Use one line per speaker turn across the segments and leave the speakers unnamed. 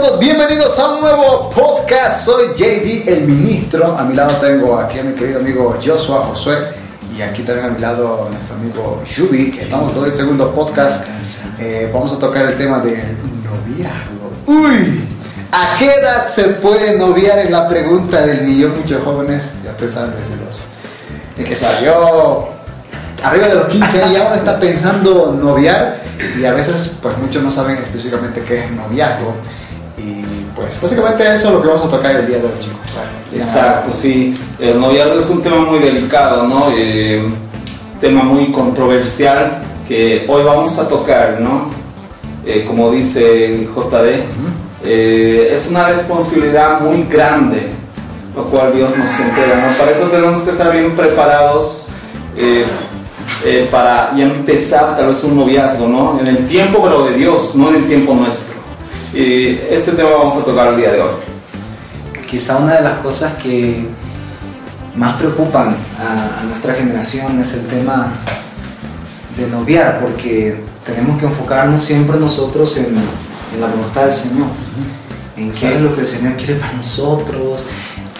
todos? Bienvenidos a un nuevo podcast. Soy JD, el ministro. A mi lado tengo aquí a mi querido amigo Joshua Josué. Y aquí también a mi lado nuestro amigo Yubi. Estamos con el segundo podcast. Eh, vamos a tocar el tema de noviazgo. Uy, ¿a qué edad se puede noviar? Es la pregunta del millón. Muchos jóvenes, ya ustedes saben, desde los que salió arriba de los 15 años, ya uno está pensando noviar y a veces pues muchos no saben específicamente qué es noviazgo pues básicamente eso es lo que vamos a tocar el día de hoy chicos.
Exacto, sí. El noviazgo es un tema muy delicado, ¿no? Eh, tema muy controversial que hoy vamos a tocar, ¿no? Eh, como dice JD, eh, es una responsabilidad muy grande, lo cual Dios nos entrega, ¿no? Para eso tenemos que estar bien preparados. Eh, para ya empezar tal vez un noviazgo, ¿no? En el tiempo, pero de Dios, no en el tiempo nuestro. Y este tema vamos a tocar el día de hoy.
Quizá una de las cosas que más preocupan a, nuestra generación es el tema de noviar, porque tenemos que enfocarnos siempre nosotros en, en la voluntad del Señor, en qué es lo que el Señor quiere para nosotros,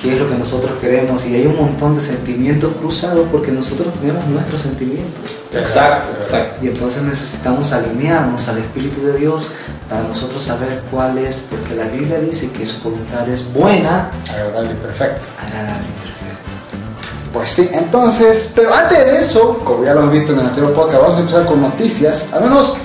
qué es lo que nosotros queremos y hay un montón de sentimientos cruzados porque nosotros tenemos nuestros sentimientos.
Exacto, exacto.
Y entonces necesitamos alinearnos al Espíritu de Dios para nosotros saber cuál es, porque la Biblia dice que su voluntad es buena,
agradable y perfecta.
Agradable y perfecta.
Pues sí, entonces, pero antes de eso, como ya lo hemos visto en el anterior podcast, vamos a empezar con noticias, al menos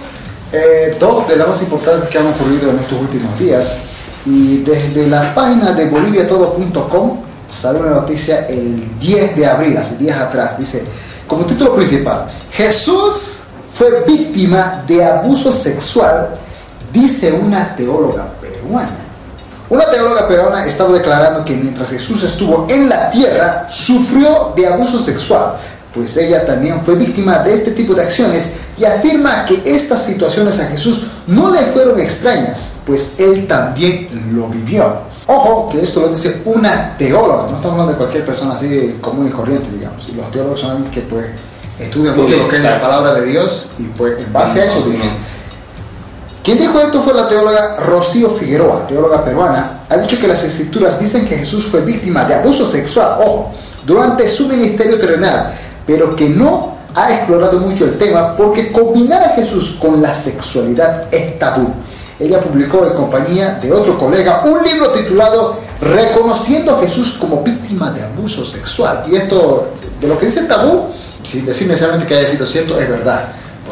eh, dos de las más importantes que han ocurrido en estos últimos días. Y desde la página de boliviatodo.com sale una noticia el 10 de abril, hace días atrás. Dice, como título principal, Jesús fue víctima de abuso sexual, dice una teóloga peruana. Una teóloga peruana estaba declarando que mientras Jesús estuvo en la tierra, sufrió de abuso sexual, pues ella también fue víctima de este tipo de acciones y afirma que estas situaciones a Jesús no le fueron extrañas, pues él también lo vivió. Ojo, que esto lo dice una teóloga, no estamos hablando de cualquier persona así común y corriente, digamos. Y los teólogos son alguien que pues estudian mucho lo que es la palabra de Dios y pues en base a eso dicen. Quien dijo esto fue la teóloga Rocío Figueroa, teóloga peruana. Ha dicho que las escrituras dicen que Jesús fue víctima de abuso sexual, ojo, durante su ministerio terrenal, pero que no ha explorado mucho el tema porque combinar a Jesús con la sexualidad es tabú. Ella publicó en compañía de otro colega un libro titulado Reconociendo a Jesús como víctima de abuso sexual. Y esto, de lo que dice tabú, sin decir necesariamente que haya sido cierto, es verdad.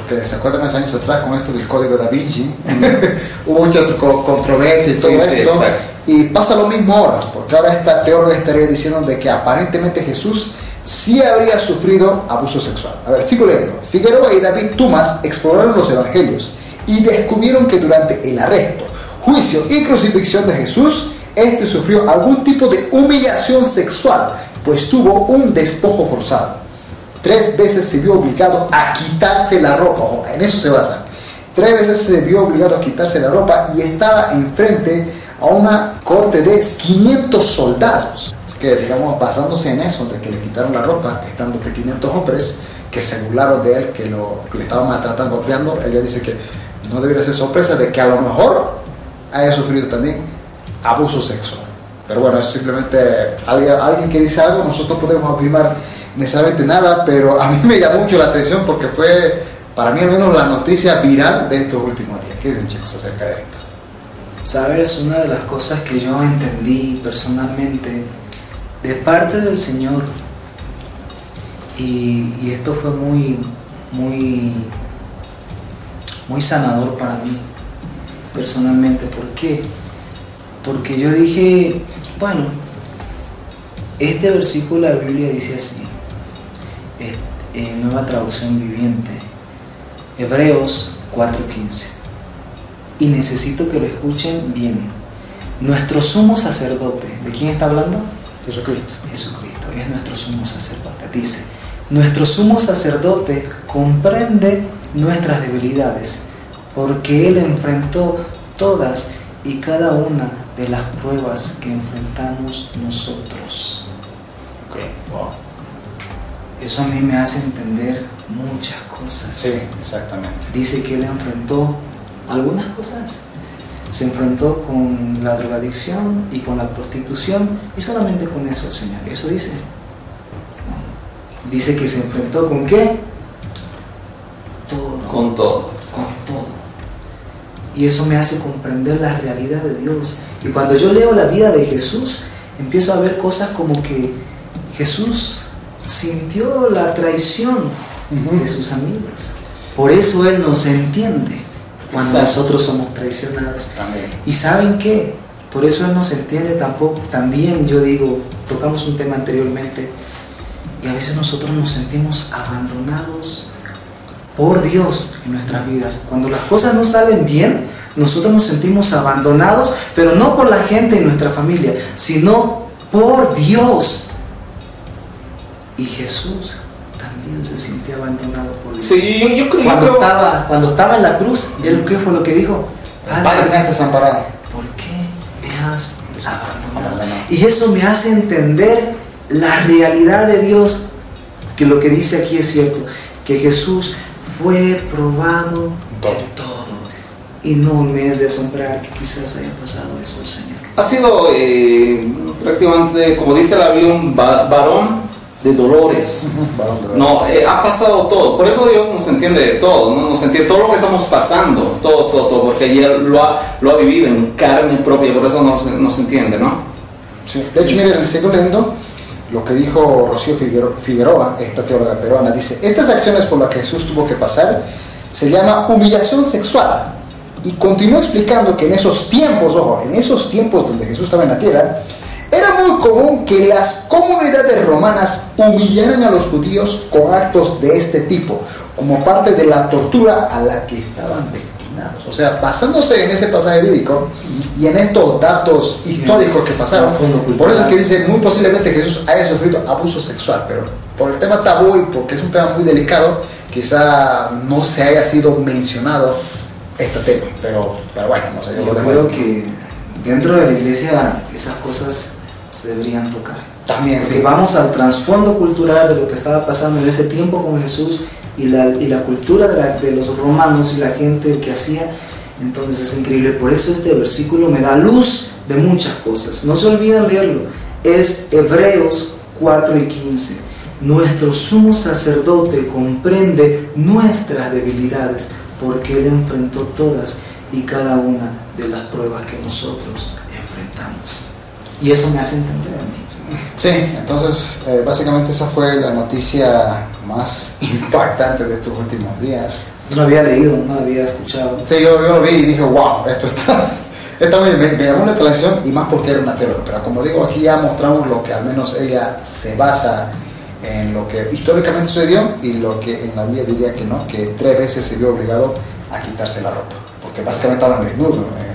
Porque se acuerdan hace años atrás con esto del código da Vinci, hubo mucha controversia y todo esto. y pasa lo mismo ahora, porque ahora esta teóloga estaría diciendo de que aparentemente Jesús sí habría sufrido abuso sexual. A ver, sigo leyendo. Figueroa y David Tumas exploraron los evangelios y descubrieron que durante el arresto, juicio y crucifixión de Jesús, este sufrió algún tipo de humillación sexual, pues tuvo un despojo forzado. Tres veces se vio obligado a quitarse la ropa, en eso se basa. Tres veces se vio obligado a quitarse la ropa y estaba enfrente a una corte de 500 soldados que digamos basándose en eso, de que le quitaron la ropa, estando de 500 hombres que se burlaron de él, que lo, le estaban maltratando, golpeando, ella dice que no debería ser sorpresa de que a lo mejor haya sufrido también abuso sexual. Pero bueno, es simplemente alguien, alguien que dice algo, nosotros podemos afirmar necesariamente nada, pero a mí me llamó mucho la atención porque fue, para mí al menos, la noticia viral de estos últimos días. ¿Qué dicen chicos acerca de esto?
Sabes, una de las cosas que yo entendí personalmente de parte del Señor. Y, esto fue muy, muy, muy sanador para mí, personalmente. ¿Por qué? Porque yo dije, bueno, este versículo de la Biblia dice así, nueva traducción viviente, Hebreos 4:15. Y necesito que lo escuchen bien. Nuestro sumo sacerdote, ¿de quién está hablando?
Jesucristo.
Jesucristo es nuestro sumo sacerdote. Dice, nuestro sumo sacerdote comprende nuestras debilidades, porque Él enfrentó todas y cada una de las pruebas que enfrentamos nosotros. Eso a mí me hace entender muchas cosas.
Sí, exactamente.
Dice que Él enfrentó algunas cosas, se enfrentó con la drogadicción y con la prostitución y solamente con eso el Señor. Eso dice. Dice que se enfrentó con qué? Todo.
Con todo.
Con todo. Y eso me hace comprender la realidad de Dios. Y cuando yo leo la vida de Jesús, empiezo a ver cosas como que Jesús sintió la traición de sus amigos. Por eso Él nos entiende cuando nosotros somos traicionados. Y saben qué, por eso Él nos entiende tampoco. También yo digo, tocamos un tema anteriormente, y a veces nosotros nos sentimos abandonados por Dios en nuestras vidas. Cuando las cosas no salen bien, nosotros nos sentimos abandonados, pero no por la gente en nuestra familia, sino por Dios. Y Jesús también se sintió abandonado por Dios.
Sí, yo, creo
cuando, Estaba, cuando estaba en la cruz, ¿y qué fue lo que dijo?
Padre, me has desamparado.
¿Por qué me has abandonado? Y eso me hace entender la realidad de Dios, que lo que dice aquí es cierto, que Jesús fue probado
todo.
todo. Y no me es de asombrar que quizás haya pasado eso, Señor.
Ha sido eh, prácticamente, como dice Biblia, un varón de dolores. No, eh, ha pasado todo. Por eso Dios nos entiende de todo, ¿no? Nos entiende todo lo que estamos pasando, todo, todo, todo, porque Él lo ha, lo ha vivido en carne propia, por eso nos, nos entiende, ¿no?
Sí. De hecho, miren, sigo leyendo lo que dijo Rocío Figueroa, esta teóloga peruana, dice, estas acciones por las que Jesús tuvo que pasar se llama humillación sexual. Y continúa explicando que en esos tiempos, ojo, en esos tiempos donde Jesús estaba en la tierra, era muy común que las comunidades romanas humillaran a los judíos con actos de este tipo, como parte de la tortura a la que estaban destinados. O sea, basándose en ese pasaje bíblico y en estos datos históricos que pasaron, por eso es que dice muy posiblemente Jesús haya sufrido abuso sexual, pero por el tema tabú y porque es un tema muy delicado, quizá no se haya sido mencionado este tema, pero, pero bueno, no sé.
Yo, yo creo que dentro de la iglesia esas cosas se deberían tocar.
También.
Si vamos al trasfondo cultural de lo que estaba pasando en ese tiempo con Jesús y la, y la cultura de, de, los romanos y la gente que hacía, entonces es increíble. Por eso este versículo me da luz de muchas cosas. No se olviden leerlo. Es Hebreos 4 y 15. Nuestro sumo sacerdote comprende nuestras debilidades porque Él enfrentó todas y cada una de las pruebas que nosotros enfrentamos. Y eso me hace entender.
Sí, entonces eh, básicamente esa fue la noticia más impactante de estos últimos días.
No lo había leído, no lo había escuchado.
Sí, yo, yo lo vi y dije, wow, esto está... Bien, me, me, llamó la atención y más porque era una teóloga, pero como digo, aquí ya mostramos lo que al menos ella se basa en lo que históricamente sucedió y lo que en la Biblia diría que no, que tres veces se vio obligado a quitarse la ropa, porque básicamente estaban desnudos eh,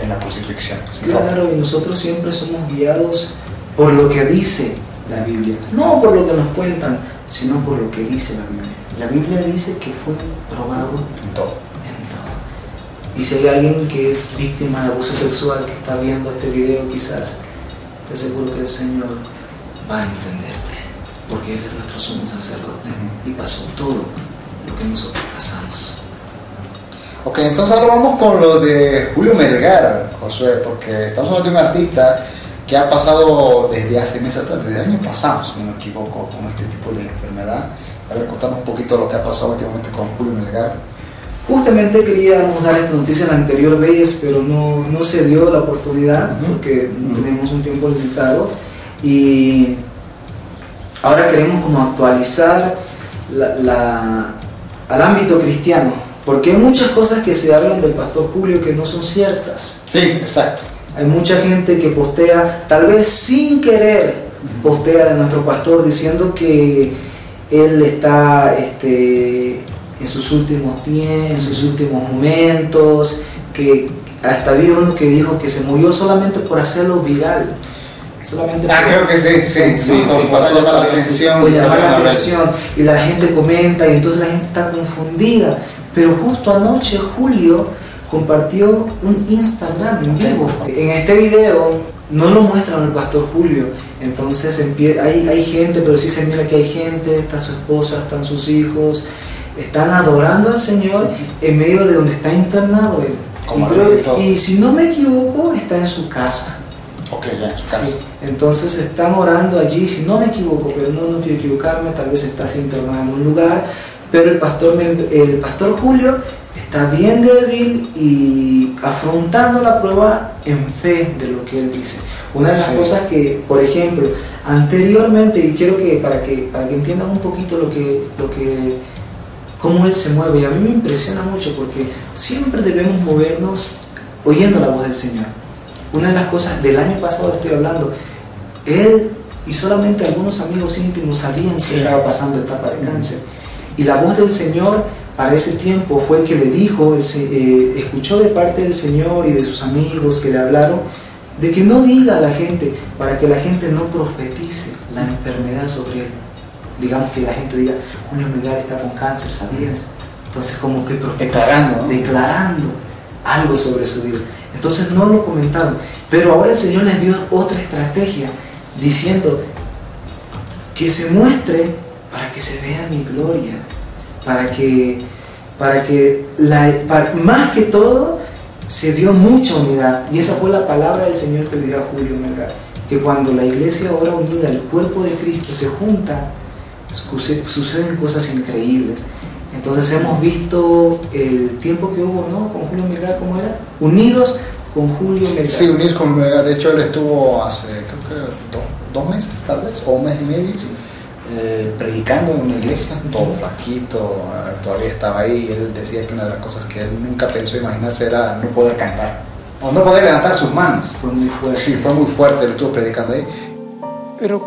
en la crucifixión.
Claro, y nosotros siempre somos guiados por lo que dice la Biblia, no por lo que nos cuentan, sino por lo que dice la Biblia. La Biblia dice que fue probado
en todo.
En todo. Y si hay alguien que es víctima de abuso sexual que está viendo este video, quizás, te aseguro que el Señor va a entenderte, porque Él es nuestro sumo sacerdote y pasó todo lo que nosotros pasamos.
Ok, entonces ahora vamos con lo de Julio Melgar, Josué, porque estamos hablando de un artista que ha pasado desde hace meses atrás, desde el año pasado, si no me equivoco, con este tipo de enfermedad. A ver, contanos un poquito lo que ha pasado últimamente con Julio Melgar.
Justamente queríamos dar esta noticia la anterior vez, pero no, no se dio la oportunidad uh -huh. porque uh -huh. tenemos un tiempo limitado y ahora queremos como actualizar la, la, al ámbito cristiano, porque hay muchas cosas que se hablan del pastor Julio que no son ciertas.
Sí, exacto.
Hay mucha gente que postea, tal vez sin querer, postea de nuestro pastor diciendo que él está este, en sus últimos tiempos, en sus últimos momentos, que hasta había uno que dijo que se murió solamente por hacerlo viral. Solamente
ah, creo que sí, sí, sí, sí, llamar la atención.
Por llamar la atención. Y la gente comenta y entonces la gente está confundida. Pero justo anoche, Julio compartió un Instagram en vivo. En este video no lo muestran al pastor Julio, entonces hay, hay gente, pero sí se mira que hay gente, está su esposa, están sus hijos, están adorando al Señor en medio de donde está internado él. Y, creo-
y
si no me equivoco, está en su casa.
Ok, ya en su casa.
Sí, entonces están orando allí, si no me equivoco, pero no, no quiero equivocarme, tal vez estás internado en un lugar, pero el pastor, el pastor Julio está bien débil y afrontando la prueba en fe de lo que él dice. Una de las
Sí.
cosas que, por ejemplo, anteriormente, y quiero que para que, para que entiendan un poquito lo que, lo que, cómo él se mueve, y a mí me impresiona mucho porque siempre debemos movernos oyendo la voz del Señor. Una de las cosas del año pasado estoy hablando, él y solamente algunos amigos íntimos sabían que
Sí.
estaba pasando etapa de cáncer. Y la voz del Señor para ese tiempo fue que le dijo, eh, escuchó de parte del Señor y de sus amigos que le hablaron, de que no diga a la gente, para que la gente no profetice la enfermedad sobre él. Digamos que la gente diga, Julio Melgar está con cáncer, ¿sabías? Entonces como que
Declarando, ¿no?
declarando algo sobre su vida. Entonces no lo comentaron. Pero ahora el Señor les dio otra estrategia, diciendo que se muestre para que se vea mi gloria, para que, para que la, para- más que todo se dio mucha unidad. Y esa fue la palabra del Señor que le dio a Julio Melgar, que cuando la iglesia ahora unida, el cuerpo de Cristo se junta, suce- suceden cosas increíbles. Entonces hemos visto el tiempo que hubo, ¿no? Con Julio Melgar, ¿cómo era? Unidos con Julio Melgar.
Sí, unidos con De hecho, él estuvo hace, creo que do- dos meses, tal vez, o un mes y medio,
Sí.
Eh, predicando en una iglesia, todo flaquito, eh, todavía estaba ahí. Y él decía que una de las cosas que él nunca pensó imaginarse era no poder cantar, o no poder levantar sus manos.
Fue muy fuerte.
Sí, fue muy fuerte, él estuvo predicando ahí.
Pero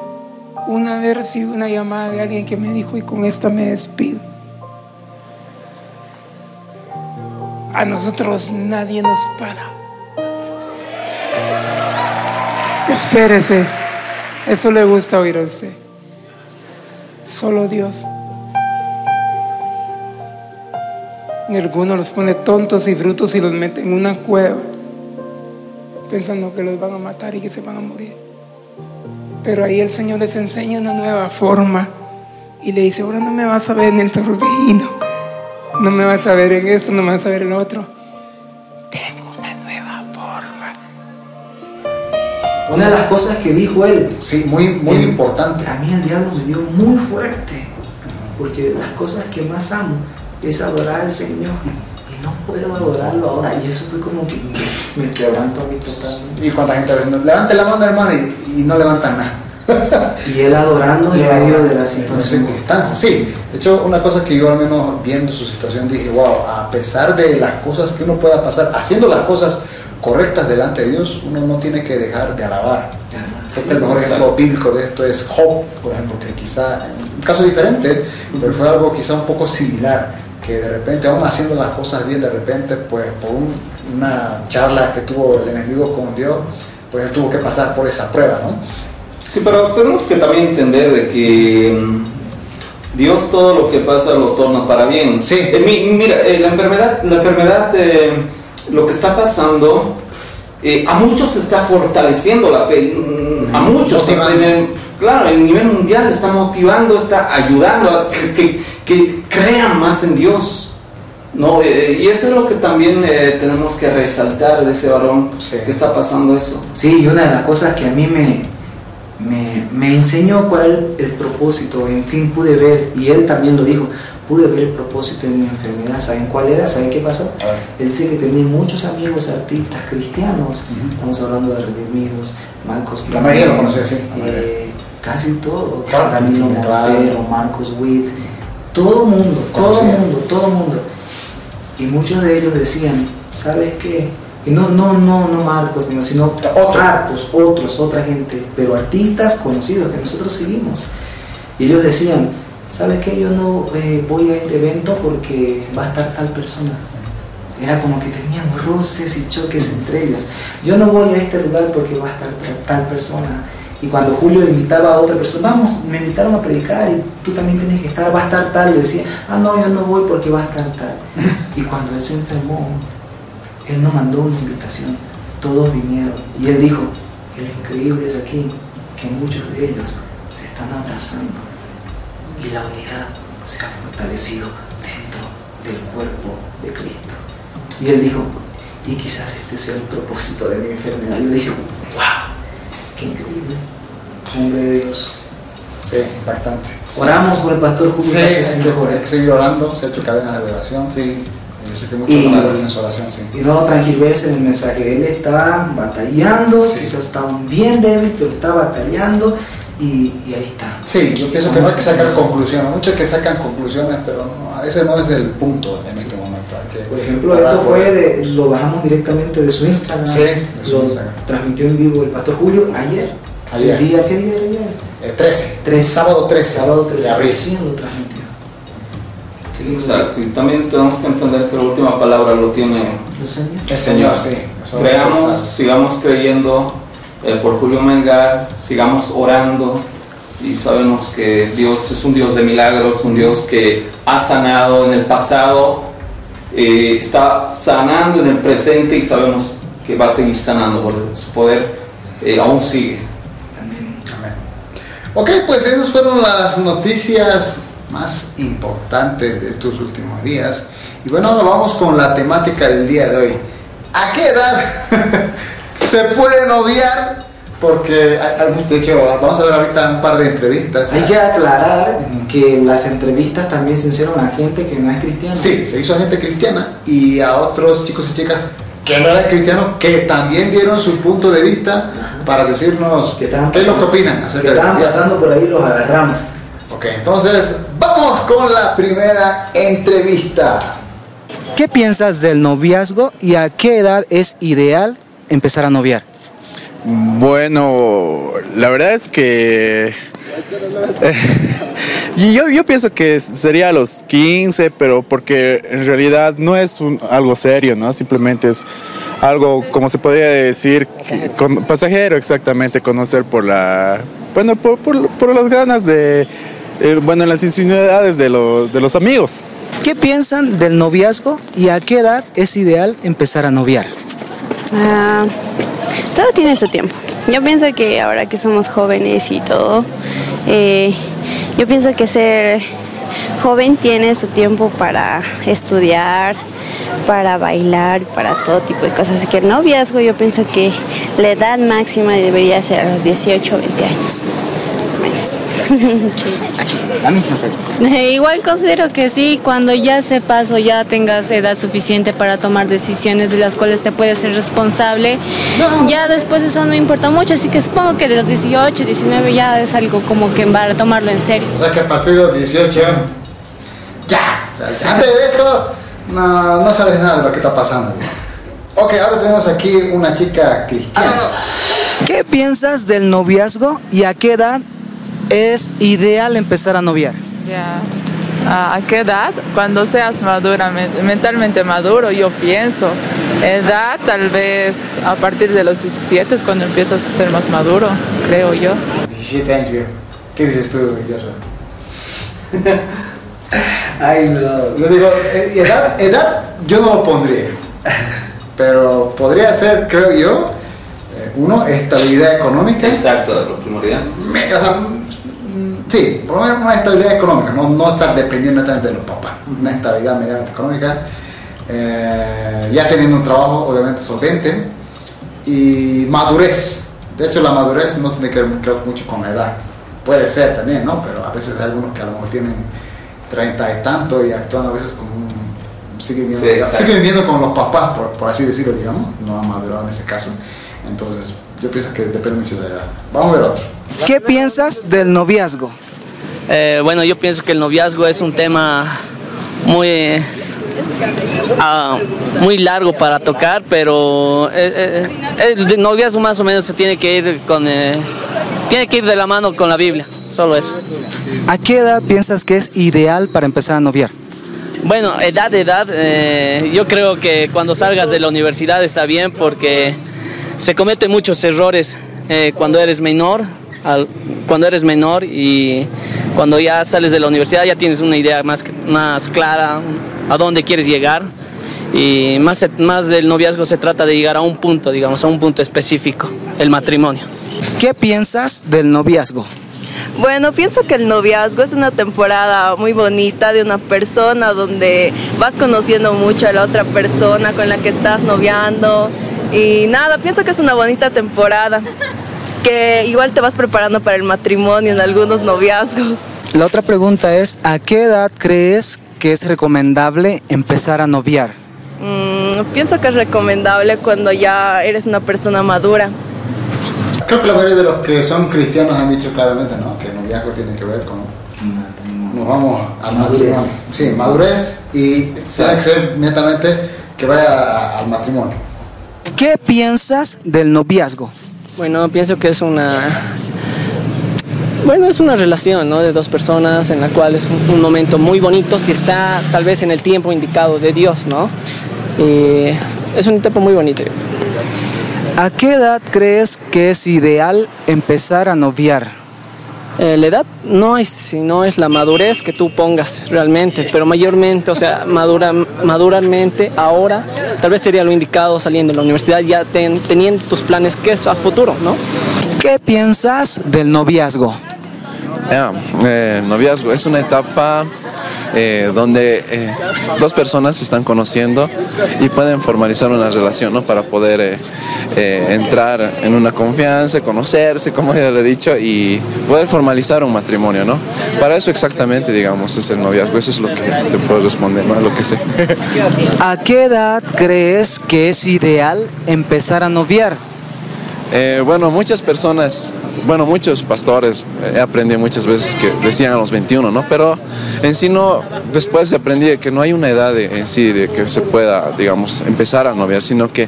una vez recibido una llamada de alguien que me dijo, y con esta me despido. A nosotros nadie nos para. Espérese, eso le gusta oír a usted. Solo Dios. Y algunos los pone tontos y frutos y los mete en una cueva, pensando que los van a matar y que se van a morir. Pero ahí el Señor les enseña una nueva forma y le dice, ahora no me vas a ver en el torbellino, no me vas a ver en esto, no me vas a ver en lo otro. Una
de las cosas que dijo él,
Sí, muy, muy importante.
a mí el diablo me dio muy fuerte, porque las cosas que más amo es adorar al Señor. Y no puedo adorarlo ahora. Y eso fue como que me quebrantó a mí totalmente.
Y cuánta gente a veces no- levante la mano, hermano, y, y no levantan nada.
Y él adorando en medio de la situación.
circunstancias. Sí, de hecho, una cosa que yo al menos viendo su situación dije, wow, a pesar de las cosas que uno pueda pasar, haciendo las cosas correctas delante de Dios, uno no tiene que dejar de alabar. Creo que el mejor ejemplo bíblico de esto es Job, por ejemplo, que quizá, un caso diferente, pero fue algo quizá un poco similar, que de repente, aún haciendo las cosas bien, de repente, pues por un- una charla que tuvo el enemigo con Dios, pues él tuvo que pasar por esa prueba, ¿no?
Sí, pero tenemos que también entender de que mm, Dios todo lo que pasa lo torna para bien.
Sí.
Eh, mi- mira, eh, la enfermedad, la enfermedad, eh, lo que está pasando, a muchos se está fortaleciendo la fe, mm, a muchos,
Motivando.
en el- claro, el nivel mundial está motivando, está ayudando a que, que- que crean más en Dios. ¿no? Eh, y eso es lo que también eh, tenemos que resaltar de ese varón
Sí.
que está pasando eso.
Sí, y una de las cosas que a mí me, me, me enseñó cuál era el, el propósito, en fin, pude ver, y él también lo dijo, pude ver el propósito en mi enfermedad. ¿Saben cuál era? ¿Saben qué pasó? Él dice que tenía muchos amigos artistas cristianos, estamos hablando de Redimidos, Marcos
La mayoría lo conocía, sí,
eh, casi todos,
Claro,
Danilo. Montero, Marcos Witt, todo mundo, todo mundo, todo mundo. Y muchos de ellos decían, ¿sabes qué? Y no, no, no, no Marcos, sino
Otro.
hartos, otros, otra gente, pero artistas conocidos que nosotros seguimos. Y ellos decían, ¿sabes qué? Yo no eh, voy a este evento porque va a estar tal persona. Era como que tenían roces y choques entre ellos. Yo no voy a este lugar porque va a estar tal persona. Y cuando Julio invitaba a otra persona, vamos, me invitaron a predicar y tú también tienes que estar, va a estar tal. Decía, ah, no, yo no voy porque va a estar tal. Y cuando él se enfermó, él no mandó una invitación, todos vinieron. Y él dijo, que lo increíble es aquí, que muchos de ellos se están abrazando y la unidad se ha fortalecido dentro del cuerpo de Cristo. Y él dijo, y quizás este sea el propósito de mi enfermedad. Yo dije, wow, qué increíble, hombre de Dios.
Sí, impactante.
Oramos por el pastor Julio.
Sí,
que
hay
se
que,
mejore.
hay que seguir orando, se ha hecho cadenas de oración.
Sí.
Yo sé que
Y-
en su oración, sí.
Y no transgiversen el mensaje. Él está batallando,
Sí.
quizás está bien débil, pero está batallando y, y ahí está.
Sí, yo pienso que no hay que sacar conclusiones. Muchos que sacan conclusiones, pero no, ese no es el punto en este momento. Que
Por ejemplo, esto fue de, lo bajamos directamente de su Instagram.
Sí, de su
lo
Instagram.
transmitió en vivo el pastor Julio ayer.
Ayer.
¿El día, ¿Qué día era ayer?
El 13,
Tres.
sábado 13,
Sábado 13
de abril.
lo transmitió.
Exacto. Y también tenemos que entender que la última palabra lo tiene
¿El Señor?
El Señor, sí.
Creamos, sigamos creyendo eh, por Julio Melgar, sigamos orando y sabemos que Dios es un Dios de milagros, un Dios que ha sanado en el pasado, eh, está sanando en el presente y sabemos que va a seguir sanando porque su poder eh, aún sigue.
Amén.
Amén. Ok, pues esas fueron las noticias más importantes de estos últimos días. Y bueno, ahora vamos con la temática del día de hoy. ¿A qué edad se puede noviar? Porque, de hecho, vamos a ver ahorita un par de entrevistas.
Hay que aclarar que las entrevistas también se hicieron a gente que no es cristiana.
Sí, se hizo a gente cristiana y a otros chicos y chicas que no eran cristianos que también dieron su punto de vista para decirnos
Que
qué es lo que opinan
Que
acerca de
estaban pasando por ahí los agarramos.
Ok, entonces vamos con la primera entrevista.
¿Qué piensas del noviazgo y a qué edad es ideal empezar a noviar?
Bueno, la verdad es que y yo, yo pienso que sería a los 15, pero porque en realidad no es un- algo serio, ¿no? Simplemente es algo, como se podría decir, que- con- pasajero exactamente, conocer por la, bueno, por, por, por las ganas de, eh, bueno, las insinuidades de, los de los amigos.
¿Qué piensan del noviazgo y a qué edad es ideal empezar a noviar?
Ah, todo tiene su tiempo. Yo pienso que ahora que somos jóvenes y todo, eh, yo pienso que ser joven tiene su tiempo para estudiar, para bailar, para todo tipo de cosas. Así que el noviazgo yo pienso que la edad máxima debería ser a los 18 o 20 años, más o menos.
La misma pregunta.
Igual considero que sí, cuando ya sepas o ya tengas edad suficiente para tomar decisiones de las cuales te puedes ser responsable, ya después eso no importa mucho, así que supongo que de los 18, 19 ya es algo como que para tomarlo en serio.
O sea que a partir de los 18, ya. O sea, antes de eso, no, no sabes nada de lo que está pasando. Ok, ahora tenemos aquí una chica cristiana.
¿Qué piensas del noviazgo y a qué edad es ideal empezar a noviar?
Ya. Ah, ¿A qué edad? Cuando seas madura, men- mentalmente maduro, yo pienso. Edad, tal vez a partir de los 17 es cuando empiezas a ser más maduro, creo yo.
17 años, viejo. ¿Qué dices tú, Joshua?
Ay, no.
Yo digo, eh, edad, edad yo no lo pondría. Pero podría ser, creo yo, eh, uno, estabilidad económica.
Exacto, lo primordial.
Me- o sea, sí, por lo menos una estabilidad económica, no, no estar dependiendo netamente de los papás, una estabilidad medianamente económica, eh, ya teniendo un trabajo obviamente solvente y madurez. De hecho, la madurez no tiene que ver creo, mucho con la edad. Puede ser también, ¿no? Pero a veces hay algunos que a lo mejor tienen 30 y tanto y actúan a veces como un... Siguen viviendo,
Sí,
siguen viviendo con los papás, por, por así decirlo, digamos. No han madurado en ese caso. Entonces, yo pienso que depende mucho de la edad. Vamos a ver otro.
¿Qué piensas del noviazgo?
Eh, bueno, yo pienso que el noviazgo es un tema muy, eh, ah, muy largo para tocar, pero eh, eh, el noviazgo más o menos se tiene que ir con, eh, tiene que ir de la mano con la Biblia, solo eso.
¿A qué edad piensas que es ideal para empezar a noviar?
Bueno, edad, edad, eh, yo creo que cuando salgas de la universidad está bien porque se cometen muchos errores eh, cuando eres menor, al- cuando eres menor y cuando ya sales de la universidad ya tienes una idea más, más clara a dónde quieres llegar y más, más del noviazgo se trata de llegar a un punto, digamos, a un punto específico, el matrimonio.
¿Qué piensas del noviazgo?
Bueno, pienso que el noviazgo es una temporada muy bonita de una persona donde vas conociendo mucho a la otra persona con la que estás noviando. Y nada, pienso que es una bonita temporada. Que igual te vas preparando para el matrimonio en algunos noviazgos.
La otra pregunta es, ¿a qué edad crees que es recomendable empezar a noviar?
Mm, pienso que es recomendable cuando ya eres una persona madura.
Creo que la mayoría de los que son cristianos han dicho claramente, ¿no? Que el noviazgo tiene que ver con nos vamos a
Madurez.
matrimonio. Sí, madurez y tiene que ser netamente que vaya al matrimonio.
¿Qué piensas del noviazgo?
Bueno, pienso que es una... Bueno, es una relación ¿no? de dos personas en la cual es un, un momento muy bonito si está tal vez en el tiempo indicado de Dios, ¿no? Y es un tiempo muy bonito.
¿A qué edad crees que es ideal empezar a noviar?
Eh, la edad no es, sino es la madurez que tú pongas realmente, pero mayormente, o sea, madura, maduramente ahora, tal vez sería lo indicado saliendo de la universidad, ya ten- teniendo tus planes que es a futuro, ¿no?
¿Qué piensas del noviazgo?
Eh, noviazgo es una etapa eh, donde eh, dos personas se están conociendo y pueden formalizar una relación, ¿no? Para poder eh, entrar en una confianza, conocerse, como ya le he dicho, y poder formalizar un matrimonio, ¿no? Para eso exactamente, digamos, es el noviazgo. Eso es lo que te puedo responder, ¿no? Lo que sé.
¿A qué edad crees que es ideal empezar a noviar?
Bueno, muchas personas, bueno, muchos pastores, eh, he aprendido muchas veces que decían a los 21, ¿no? Pero en sí no, después aprendí que no hay una edad en sí de que se pueda, digamos, empezar a noviar, sino que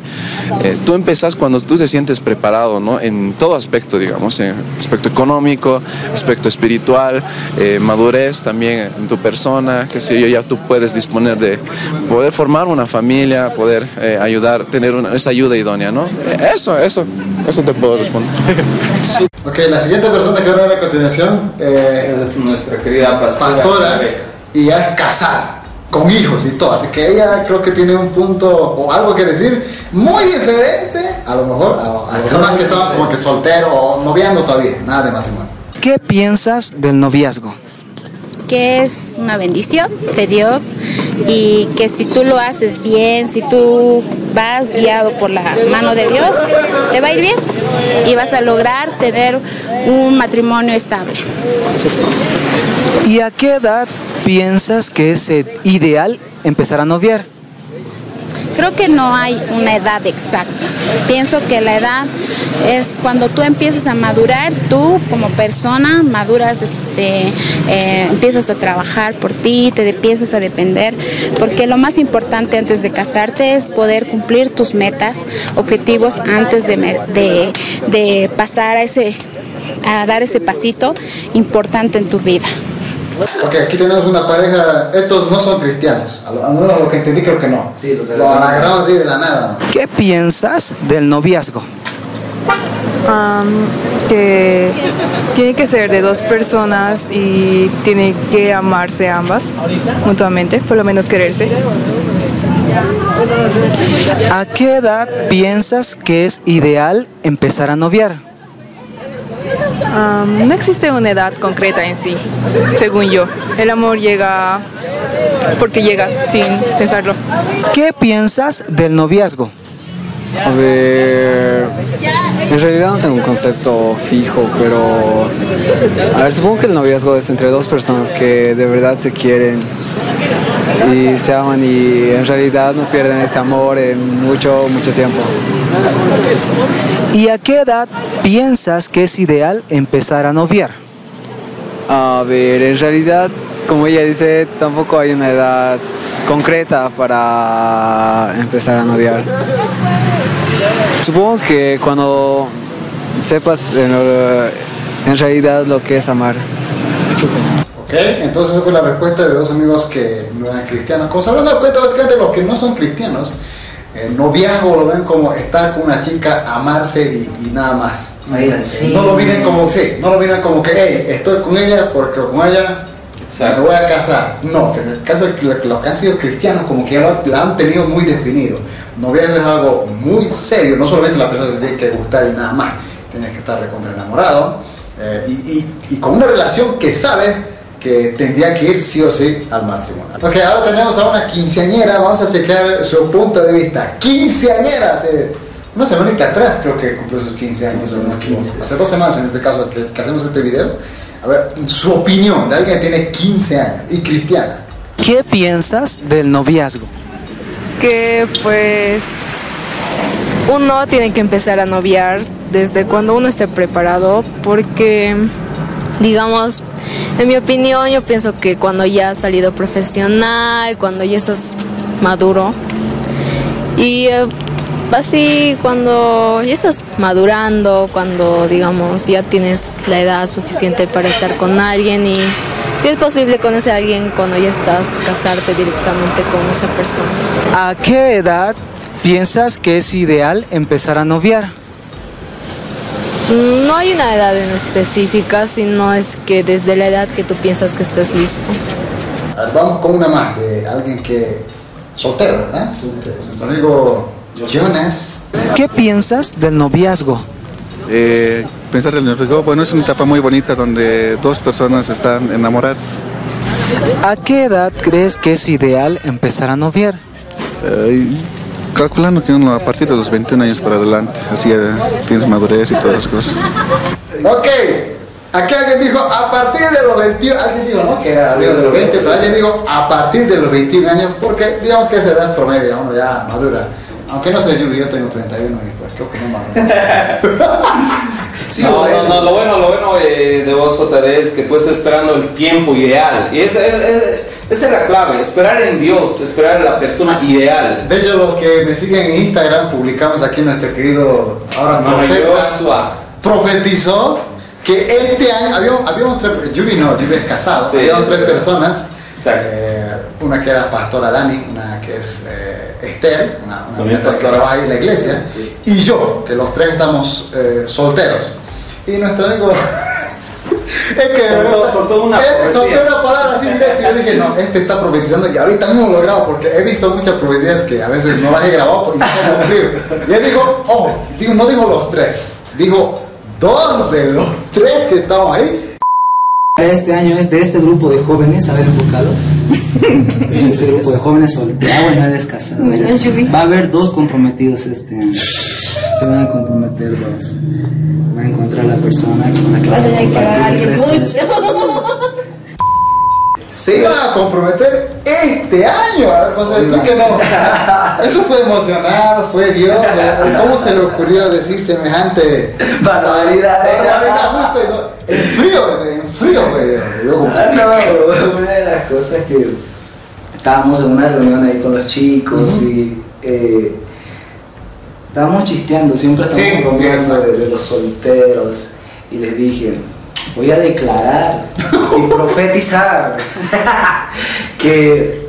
eh, tú empezás cuando tú te sientes preparado, ¿no? En todo aspecto, digamos, en aspecto económico, aspecto espiritual, eh, madurez también en tu persona, que sé yo, ya tú puedes disponer de poder formar una familia, poder ayudar, tener una- esa ayuda idónea, ¿no? Eso, eso, eso te puedo responder.
Ok, la siguiente persona que va a ver a continuación eh,
es nuestra querida pastora.
pastora y ya es casada, con hijos y todo. Así que ella creo que tiene un punto o algo que decir muy diferente a lo mejor a, a los demás que estaban como que solteros o noviando todavía, nada de matrimonio.
¿Qué piensas del noviazgo?
Que es una bendición de Dios y que si tú lo haces bien, si tú vas guiado por la mano de Dios, te va a ir bien y vas a lograr tener un matrimonio estable.
¿Y a qué edad piensas que es ideal empezar a noviar?
Creo que no hay una edad exacta. Pienso que la edad es cuando tú empiezas a madurar, tú como persona maduras, este, eh, empiezas a trabajar por ti, te empiezas a depender, porque lo más importante antes de casarte es poder cumplir tus metas, objetivos antes de, de- de pasar a ese a dar ese pasito importante en tu vida.
Ok, aquí tenemos una pareja, estos no son cristianos, a lo, a lo- a lo que entendí creo que no.
Sí, los
Lo agarramos así de la nada.
¿Qué piensas del noviazgo?
Am, que tiene que ser de dos personas y tiene que amarse ambas mutuamente, por lo menos quererse.
¿A qué edad piensas que es ideal empezar a noviar?
Am, no existe una edad concreta en sí, según yo. El amor llega porque llega, sin pensarlo.
¿Qué piensas del noviazgo?
A ver, en realidad no tengo un concepto fijo, pero a ver, supongo que el noviazgo es entre dos personas que de verdad se quieren y se aman y en realidad no pierden ese amor en mucho, mucho tiempo.
¿Y a qué edad piensas que es ideal empezar a noviar?
A ver, en realidad, como ella dice, tampoco hay una edad concreta para empezar a noviar. Supongo que cuando sepas en, realidad lo que es amar.
Ok, entonces esa fue la respuesta de dos amigos que no eran cristianos. Como se habrán dado cuenta, básicamente los que no son cristianos, el noviazgo lo ven como estar con una chica, amarse y, y nada más. No lo miren como, sí, no lo miren como que, hey, estoy con ella porque con ella me voy a casar. No, que en el caso de que los que han sido cristianos, como que ya lo, lo han tenido muy definido. Noviazgo es algo muy serio, no solamente la persona te tiene que gustar y nada más, tienes que estar recontra enamorado eh, y, y- y con una relación que sabe que tendría que ir sí o sí al matrimonio. Ok, ahora tenemos a una quinceañera, vamos a checar su punto de vista. Quinceañera, hace una semanita atrás creo que cumplió sus 15 años.
Unos 15.
Hace dos semanas en este caso que, que hacemos este video. A ver, su opinión de alguien que tiene 15 años y cristiana.
¿Qué piensas del noviazgo?
que pues uno tiene que empezar a noviar desde cuando uno esté preparado porque digamos en mi opinión yo pienso que cuando ya has salido profesional cuando ya estás maduro y eh, así cuando ya estás madurando cuando digamos ya tienes la edad suficiente para estar con alguien y si es posible con ese alguien cuando ya estás casarte directamente con esa persona
¿A qué edad piensas que es ideal empezar a noviar?
No hay una edad en específica, sino es que desde la edad que tú piensas que estés listo.
A ver, vamos con una más de alguien que. soltero, ¿verdad? Nuestro amigo Jonas.
¿Qué piensas del noviazgo?
Eh, pensar en el noviazgo, bueno, es una etapa muy bonita donde dos personas están enamoradas.
¿A qué edad crees que es ideal empezar a noviar?
Eh, calculando que uno a partir de los 21 años para adelante, así eh, tienes madurez y todas las cosas.
Ok, aquí alguien dijo a partir de los 21, alguien dijo, ¿no? Que era arriba de los 20, pero alguien dijo a partir de los 21 años, porque digamos que esa edad promedio, uno ya madura. Aunque no sé, yo, yo tengo 31 y pues creo que no maduro.
no, no, no, lo bueno, lo bueno eh, de vos, JD, es que tú estás esperando el tiempo ideal. Y esa, esa- esa- esa es la clave, esperar en Dios, esperar en la persona ideal.
De hecho, los que me siguen en Instagram, publicamos aquí nuestro querido ahora profeta, profetizó que este año habíamos, habíamos tres, Yubi no, Yubi es casado,
Sí,
habíamos
es
tres personas, eh, una que era pastora Dani, una que es eh, Esther, una, una que trabaja ahí en la iglesia, y yo, que los tres estamos eh, solteros. Y nuestro amigo... Es que
Soltó- soltó una
eh,
profecía.
soltó una palabra así directa y yo dije, no, este está profetizando y ahorita mismo lo grabo porque he visto muchas profecías que a veces no las he grabado y no se cumplir. Y él dijo, oh, digo, no dijo los tres, dijo dos de los tres que estamos ahí.
Este año es de este grupo de jóvenes, a ver, enfocados. Este grupo de jóvenes solteros, nadie es casado. Va a haber dos comprometidos este año. Se van a comprometer dos. Va a encontrar la persona con la que van a compartir el resto de su
Se iban a comprometer este año. A ver, José, explíquenos. Eso fue emocional, fue Dios. ¿Cómo se le ocurrió decir semejante
Barbaridad.
barbaridad justo en- frío? En frío, güey.
Ah, no, una de las cosas que estábamos en una reunión ahí con los chicos y eh, estábamos chisteando, siempre estábamos
sí,
de los solteros y les dije, voy a declarar y profetizar que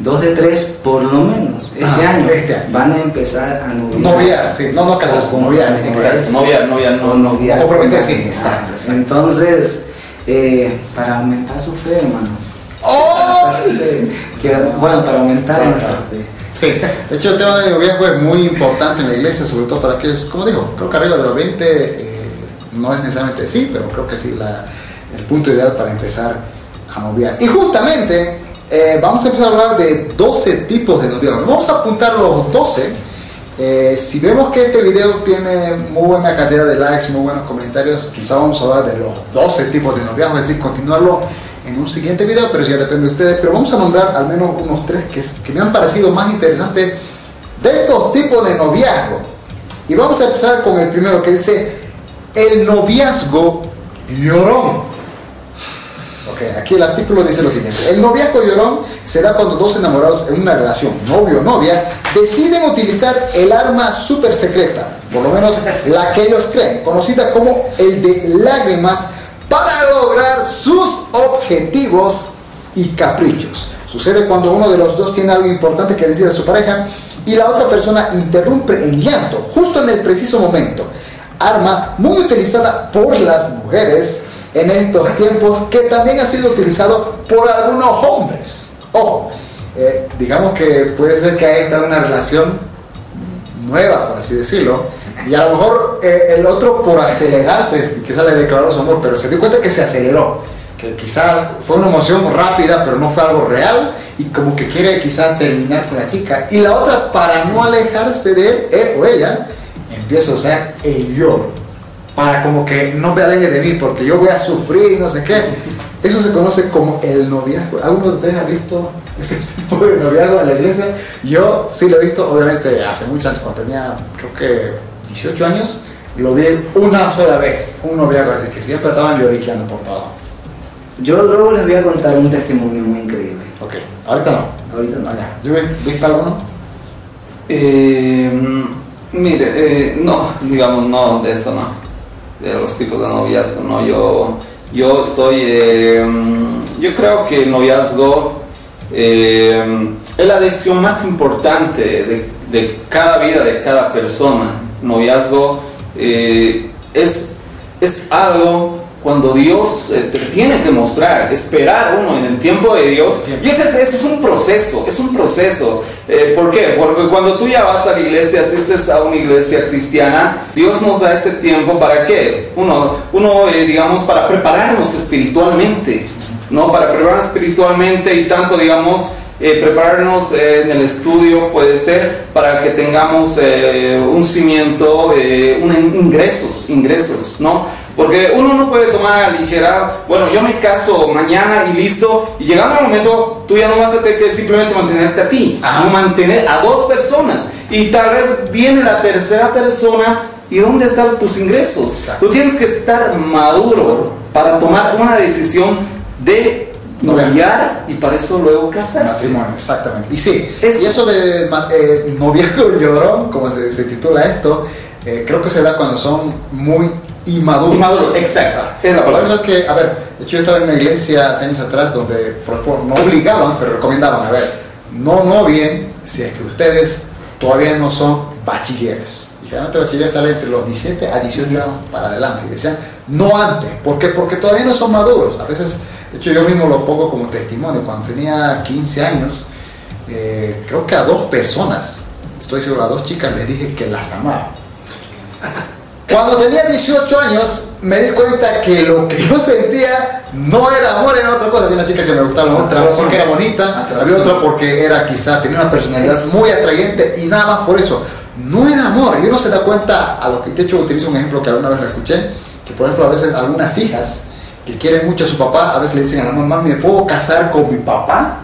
dos de tres por lo menos este,
Ajá,
año,
este año.
van a empezar a noviar.
Noviar, sí, no, no casarse, noviar.
Exacto, noviar, noviar, no, no.
noviar.
Sí,
Ah,
exacto, exacto.
Entonces, eh, para aumentar su fe, hermano.
¡Oh!
Que, bueno, para aumentar nuestra fe.
Sí, de hecho el tema del noviazgo es muy importante en la iglesia, sobre todo para aquellos, como digo, creo que arriba de los 20 eh, no es necesariamente sí, pero creo que sí la, el punto ideal para empezar a noviar. Y justamente eh, vamos a empezar a hablar de 12 tipos de noviazgo. Vamos a apuntar los 12. Eh, si vemos que este video tiene muy buena cantidad de likes, muy buenos comentarios, quizá vamos a hablar de los 12 tipos de noviazgo, es decir, continuarlo en un siguiente video, pero ya depende de ustedes. Pero vamos a nombrar al menos unos tres que, que me han parecido más interesantes de estos tipos de noviazgo. Y vamos a empezar con el primero que dice el noviazgo llorón. Ok, aquí el artículo dice lo siguiente. El noviazgo llorón será cuando dos enamorados en una relación, novio o novia, deciden utilizar el arma súper secreta, por lo menos la que ellos creen, conocida como el de lágrimas, para lograr sus objetivos y caprichos. Sucede cuando uno de los dos tiene algo importante que decir a su pareja y la otra persona interrumpe en llanto justo en el preciso momento. Arma muy utilizada por las mujeres en estos tiempos que también ha sido utilizado por algunos hombres. Ojo, eh, digamos que puede ser que haya estado una relación nueva, por así decirlo, Y a lo mejor eh, el otro por acelerarse, quizás le declaró su amor, pero se dio cuenta que se aceleró. Que quizás fue una emoción rápida, pero no fue algo real. Y como que quiere quizás terminar con la chica. Y la otra, para no alejarse de él, él o ella, empieza a usar el yo. Para como que no me aleje de mí, porque yo voy a sufrir y no sé qué. Eso se conoce como el noviazgo. ¿Alguno de ustedes ha visto ese tipo de noviazgo en la iglesia? Yo sí lo he visto, obviamente, hace muchos años, cuando tenía, creo que 18 años, lo vi una sola vez, un noviazgo así, que siempre estaban lloriqueando por todo.
Yo luego les voy a contar un testimonio muy increíble.
Ok, ahorita no.
Ahorita no.
Allá. ¿Yo viste alguno?
Eh, mire, eh, no, digamos, no, de eso no. De los tipos de noviazgo, no. Yo, yo estoy, eh, yo creo que el noviazgo eh, es la decisión más importante de, de cada vida, de cada persona. Noviazgo eh, es, es algo cuando Dios eh, te tiene que mostrar, esperar uno en el tiempo de Dios. Y ese, ese es un proceso, es un proceso. Eh, ¿Por qué? Porque cuando tú ya vas a la iglesia, asistes a una iglesia cristiana, Dios nos da ese tiempo para qué? Uno, uno eh, digamos, para prepararnos espiritualmente, ¿no? Para prepararnos espiritualmente y tanto, digamos, eh, prepararnos eh, en el estudio puede ser para que tengamos eh, un cimiento, eh, un ingresos, ingresos, ¿no? Porque uno no puede tomar a ligera, bueno, yo me caso mañana y listo, y llegando al momento, tú ya no vas a tener que simplemente mantenerte a ti, sino mantener a dos personas. Y tal vez viene la tercera persona, ¿y dónde están tus ingresos? Tú tienes que estar maduro para tomar una decisión de noviar y para eso luego casarse.
Matrimonio, exactamente. Y sí, y eso de eh, noviazgo llorón, como se, se titula esto, eh, creo que se da cuando son muy inmaduros.
Inmaduro, exacto. Es la
Por
palabra.
eso es que, a ver, de hecho yo estaba en una iglesia hace años atrás donde por no obligaban, pero recomendaban, a ver, no novien si es que ustedes todavía no son bachilleres. Y generalmente bachilleres sale entre los 17 a 18 años para adelante. Y decían, no antes. ¿Por qué? Porque todavía no son maduros. A veces, de hecho yo mismo lo pongo como testimonio. Cuando tenía 15 años, eh, creo que a dos personas, estoy seguro, a dos chicas les dije que las amaba. Cuando tenía 18 años me di cuenta que lo que yo sentía no era amor, era otra cosa. Había una chica que me gustaba, otra porque era bonita, había otra porque era quizá, tenía una personalidad muy atrayente y nada más por eso. No era amor, y uno se da cuenta a lo que de hecho utilizo un ejemplo que alguna vez lo escuché, que por ejemplo a veces algunas hijas que quieren mucho a su papá, a veces le dicen a la mamá, ¿me puedo casar con mi papá?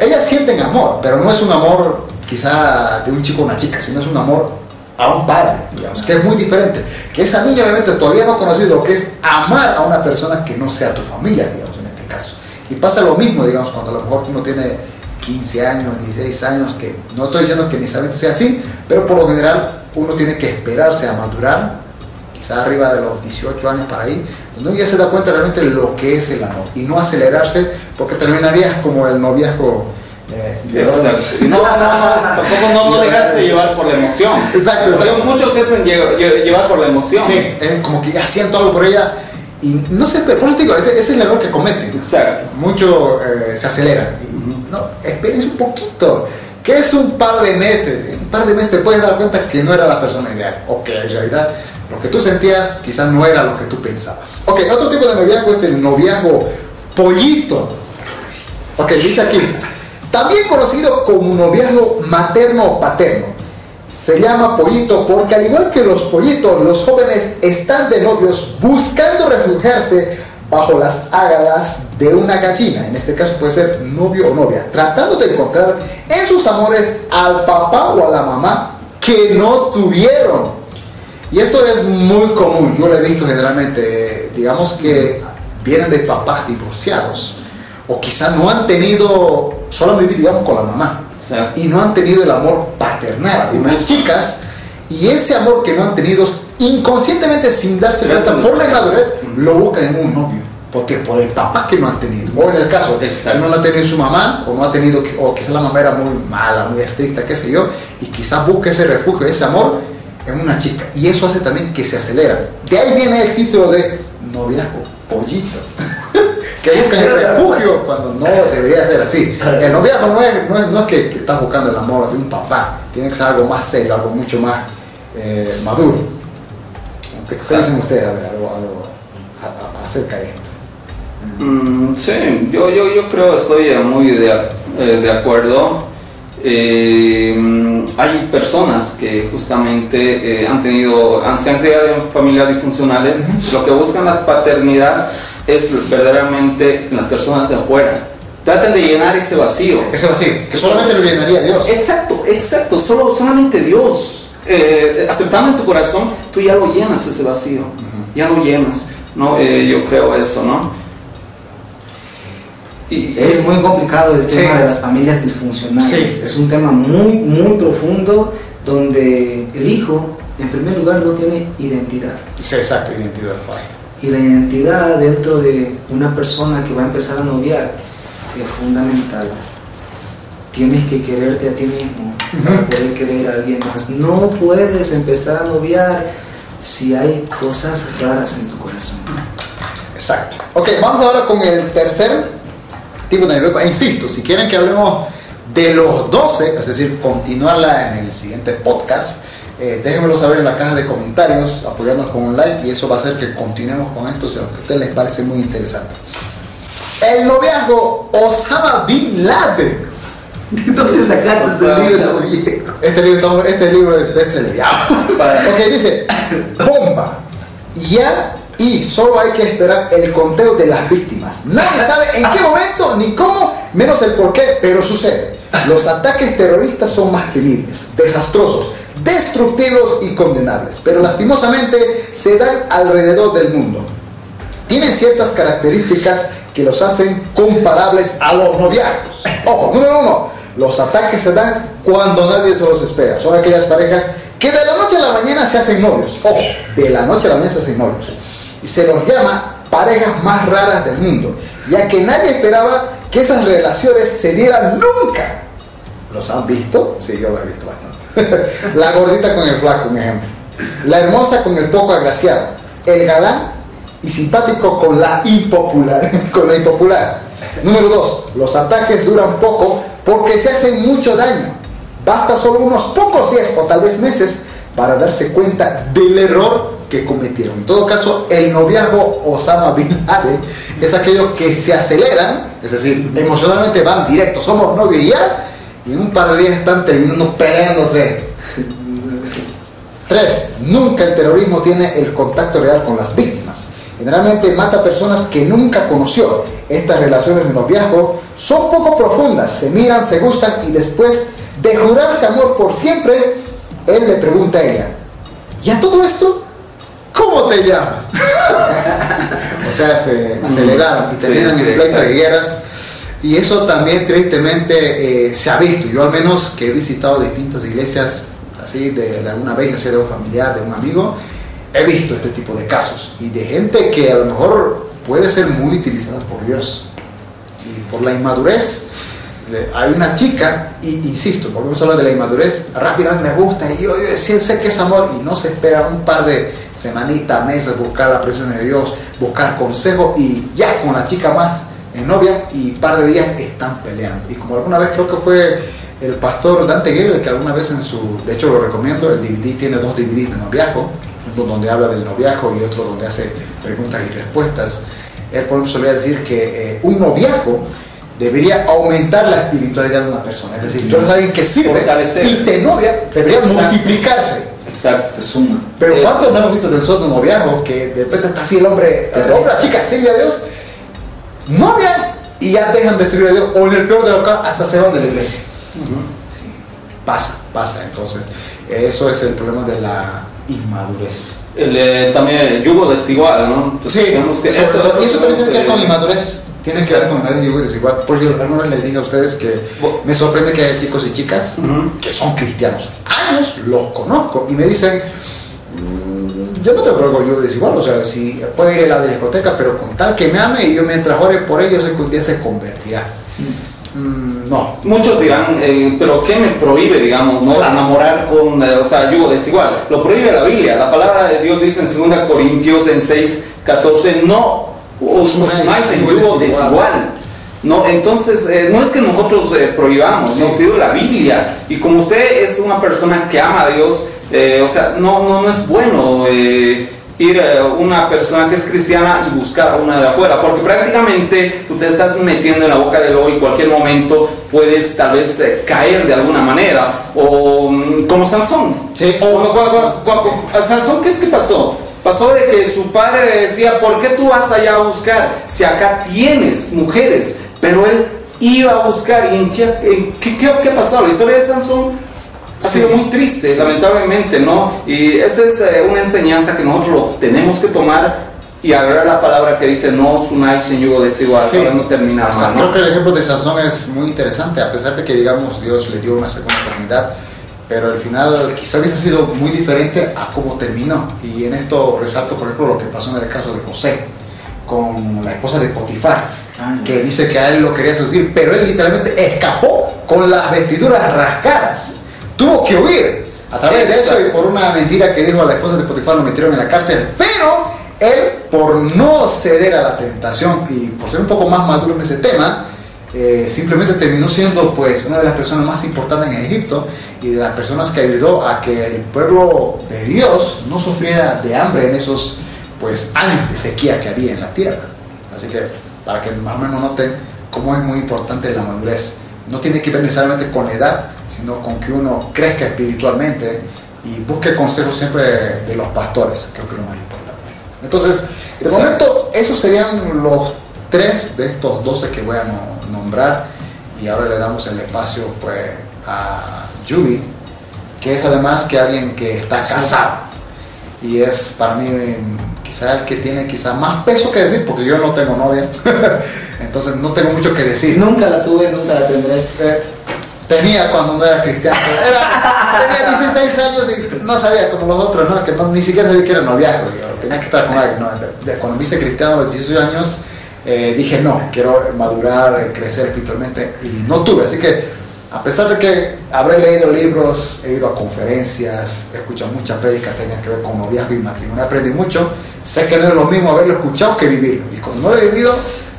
Ellas sienten amor, pero no es un amor quizá de un chico o una chica, sino es un amor a un padre, digamos, que es muy diferente. Que esa niña obviamente todavía no ha conocido lo que es amar a una persona que no sea tu familia, digamos, en este caso. Y pasa lo mismo, digamos, cuando a lo mejor uno tiene 15 años, 16 años, que no estoy diciendo que necesariamente sea así, pero por lo general uno tiene que esperarse a madurar, quizá arriba de los 18 años para ahí, donde uno ya se da cuenta realmente lo que es el amor y no acelerarse, porque terminarías como el noviazgo. Eh,
Exacto. Y no, no, no, tampoco no, no dejarse llevar por la emoción.
Exacto,
Porque
exacto.
muchos se hacen lle- lle- llevar por la emoción.
Sí, es como que ya siento algo por ella y no sé, pero por eso te digo, ese, ese es el error que cometen.
Exacto.
Mucho eh, se aceleran. Y, no, espérense un poquito, que es un par de meses. En un par de meses te puedes dar cuenta que no era la persona ideal, o que en realidad lo que tú sentías quizás no era lo que tú pensabas. Ok, otro tipo de noviazgo es el noviazgo pollito. Ok, dice aquí, también conocido como noviazgo materno o paterno. Se llama pollito porque al igual que los pollitos, los jóvenes están de novios buscando refugiarse bajo las ágalas de una gallina. En este caso puede ser novio o novia, tratando de encontrar en sus amores al papá o a la mamá que no tuvieron. Y esto es muy común, yo lo he visto generalmente, digamos que vienen de papás divorciados o quizá no han tenido, solo han vivido digamos con la mamá y no han tenido el amor paternal, unas chicas, y ese amor que no han tenido inconscientemente sin darse cuenta por la inmadurez, lo buscan en un novio. Porque por el papá que no han tenido. O en el caso, si no lo ha tenido su mamá, o no ha tenido, o quizás la mamá era muy mala, muy estricta, qué sé yo, y quizás busca ese refugio, ese amor en una chica. Y eso hace también que se acelera. De ahí viene el título de noviazgo, pollito. Que buscan el refugio cuando no debería ser así. El noviazgo no es, no es, no es que, que estás buscando el amor de un papá, tiene que ser algo más serio, algo mucho más eh, maduro. ¿Qué qué dicen ustedes? A ver, algo, algo a- a- acerca de esto.
Mm, sí, yo, yo, yo creo, estoy muy de, eh, de acuerdo. Eh, mm, hay personas que justamente eh, han tenido, han, se han criado en familias disfuncionales, lo que buscan la paternidad es verdaderamente en las personas de afuera. Tratan de llenar ese vacío.
Ese vacío, que solamente lo llenaría Dios.
Exacto, exacto, solo, solamente Dios. Eh, aceptando en tu corazón, tú ya lo llenas ese vacío, ya lo llenas, ¿no? Eh, yo creo eso, ¿no? Y,
Es muy complicado el tema de las familias disfuncionales.
Sí.
Es un tema muy, muy profundo donde el hijo, en primer lugar, no tiene identidad.
Sí, exacto, identidad.
Y la identidad dentro de una persona que va a empezar a noviar es fundamental. Tienes que quererte a ti mismo para poder querer a alguien más. No puedes empezar a noviar si hay cosas raras en tu corazón.
Exacto. Ok, vamos ahora con el tercer tipo de noviazgo. E insisto, si quieren que hablemos de los 12, es decir, continuarla en el siguiente podcast, eh, déjenmelo saber en la caja de comentarios, apoyarnos con un like y eso va a hacer que continuemos con esto si a ustedes les parece muy interesante. El noviazgo Osama Bin Laden.
¿De dónde sacaste ese libro, viejo?
Este libro, este libro es bestseller. ya. ok, dice, bomba. Ya y solo hay que esperar el conteo de las víctimas. Nadie sabe en qué momento ni cómo, menos el por qué, pero sucede. Los ataques terroristas son más temibles, desastrosos, destructivos y condenables, pero lastimosamente se dan alrededor del mundo. Tienen ciertas características que los hacen comparables a los noviazgos. Ojo, número uno, los ataques se dan cuando nadie se los espera. Son aquellas parejas que de la noche a la mañana se hacen novios. Ojo, de la noche a la mañana se hacen novios. Y se los llama parejas más raras del mundo, ya que nadie esperaba que esas relaciones se dieran nunca. ¿Los han visto? Sí, yo lo he visto bastante. la gordita con el flaco, un ejemplo. La hermosa con el poco agraciado. El galán y simpático con la impopular. con la impopular. Número dos, los ataques duran poco porque se hacen mucho daño. Basta solo unos pocos días o tal vez meses para darse cuenta del error que cometieron. En todo caso, el noviazgo Osama Bin Laden es aquello que se aceleran, es decir, emocionalmente van directo, somos novios y ya, y en un par de días están terminando peleándose. Tres, nunca el terrorismo tiene el contacto real con las víctimas. Generalmente mata personas que nunca conoció. Estas relaciones de noviazgo son poco profundas, se miran, se gustan y después de jurarse amor por siempre, él le pregunta a ella, ¿y a todo esto? ¿Cómo te llamas? o sea, se aceleraron y
Sí,
terminan
sí,
en pleito de guerras. Y eso también tristemente eh, se ha visto. Yo al menos que he visitado distintas iglesias así de, alguna vez, ya sea de un familiar, de un amigo, he visto este tipo de casos y de gente que a lo mejor puede ser muy utilizada por Dios y por la inmadurez. Hay una chica, y insisto, volvemos a hablar de la inmadurez, rápidamente me gusta, y yo, yo sé que es amor, y no se espera un par de semanitas, meses, buscar la presencia de Dios, buscar consejo, y ya con la chica más en novia, y par de días están peleando. Y como alguna vez creo que fue el pastor Dante Gebel, que alguna vez en su, de hecho lo recomiendo, el DVD tiene dos DVDs de noviazgo, uno donde habla del noviazgo y otro donde hace preguntas y respuestas. Él por ejemplo solía decir que eh, un noviazgo debería aumentar la espiritualidad de una persona. Es decir, tú eres alguien que sirve
Fortalecer.
y te novia, debería
Exacto.
multiplicarse.
Exacto, suma.
Pero ¿cuántos no hemos visto del sol de noviazgo que de repente está así el hombre, el hombre, la chica sirve a Dios, novia y ya dejan de servir a Dios o en el peor de los casos hasta se van de la iglesia? Pasa, pasa. Entonces, eso es el problema de la inmadurez.
El, eh, también el yugo desigual, ¿no? Entonces,
Sí,
tenemos que-
sobre todo- y eso también tiene que ver con
eh,
inmadurez. Tiene que ver con inmadurez y yo desigual. Porque alguna vez les dije a ustedes que me sorprende que haya chicos y chicas que son cristianos. Años los conozco y me dicen, "Mm, yo no te propongo yo desigual, o sea, si puede ir a la discoteca, pero con tal que me ame y yo mientras ore por ellos, sé que un día se convertirá. Mm, no.
Muchos dirán, eh, pero ¿qué me prohíbe, digamos, no? Enamorar con, eh, o sea, yugo desigual. Lo prohíbe la Biblia. La palabra de Dios dice en 2 Corintios en 6, 14, no os unáis en yugo desigual. No, entonces, eh, no es que nosotros eh, prohibamos,
Sí.
nos dio la Biblia. Y como usted es una persona que ama a Dios, Eh, o sea, no, no, no es bueno eh, ir a una persona que es cristiana y buscar a una de afuera, porque prácticamente tú te estás metiendo en la boca del lobo y en cualquier momento puedes tal vez eh, caer de alguna manera, o mm, como Sansón.
Sí,
o, Sansón, ¿qué, qué pasó? Pasó de que su padre le decía, ¿por qué tú vas allá a buscar si acá tienes mujeres? Pero él iba a buscar. ¿Y en qué, en qué, qué, qué ha pasado? La historia de Sansón ha sido muy triste, lamentablemente, ¿no? Y esta es eh, una enseñanza que nosotros tenemos que tomar y agarrar la palabra que dice, no en yugo desigual,
Sí.
no
sea,
mal,
creo
¿no?
que el ejemplo de Sansón es muy interesante, a pesar de que, digamos, Dios le dio una segunda oportunidad, pero al final quizá hubiese sido muy diferente a cómo terminó. Y en esto resalto, por ejemplo, lo que pasó en el caso de José con la esposa de Potifar, que dice que a él lo quería seducir, pero él literalmente escapó con las vestiduras rascadas. Tuvo que huir. A través de eso y por una mentira que dijo a la esposa de Potifar lo metieron en la cárcel, pero él por no ceder a la tentación y por ser un poco más maduro en ese tema, eh, simplemente terminó siendo pues una de las personas más importantes en Egipto y de las personas que ayudó a que el pueblo de Dios no sufriera de hambre en esos pues años de sequía que había en la tierra. Así que para que más o menos noten cómo es muy importante la madurez. No tiene que ver necesariamente con la edad, sino con que uno crezca espiritualmente y busque consejos siempre de los pastores, creo que es lo más importante. Entonces, de
Exacto.
momento, esos serían los tres de estos 12 que voy a no- nombrar. Y ahora le damos el espacio pues, a Yubi, que es además que alguien que está
Sí.
casado. Y es para mí quizá el que tiene quizá más peso que decir, porque yo no tengo novia. Entonces no tengo mucho que decir.
Nunca la tuve, nunca la tendré.
Tenía cuando no era cristiano. Era- tenía 16 años y no sabía como los otros, ¿no? Que no- ni siquiera sabía que era noviazgo. Tenía que estar con alguien. ¿no? Cuando me hice cristiano a los 18 años, eh, dije no, quiero madurar, eh, crecer espiritualmente y no tuve. Así que a pesar de que habré leído libros, he ido a conferencias, he escuchado muchas prédicas que tengan que ver con noviazgo y matrimonio, aprendí mucho. Sé que no es lo mismo haberlo escuchado que vivirlo. Y como no lo he vivido,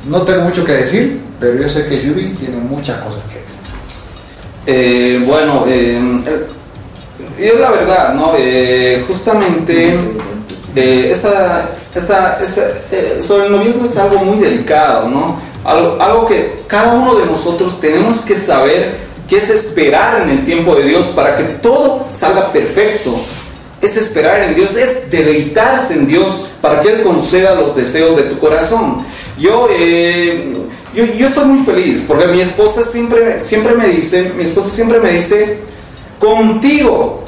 no tengo mucho que decir, pero yo sé que Judy tiene muchas cosas que decir.
Eh, bueno, eh, el- yo la verdad, ¿no? Eh, justamente eh, esta, esta, esta, sobre el noviazgo es algo muy delicado, ¿no? Algo, algo que cada uno de nosotros tenemos que saber que es esperar en el tiempo de Dios para que todo salga perfecto. Es esperar en Dios, es deleitarse en Dios para que Él conceda los deseos de tu corazón. Yo, yo, yo estoy muy feliz porque mi esposa siempre, siempre me dice, mi esposa siempre me dice, contigo,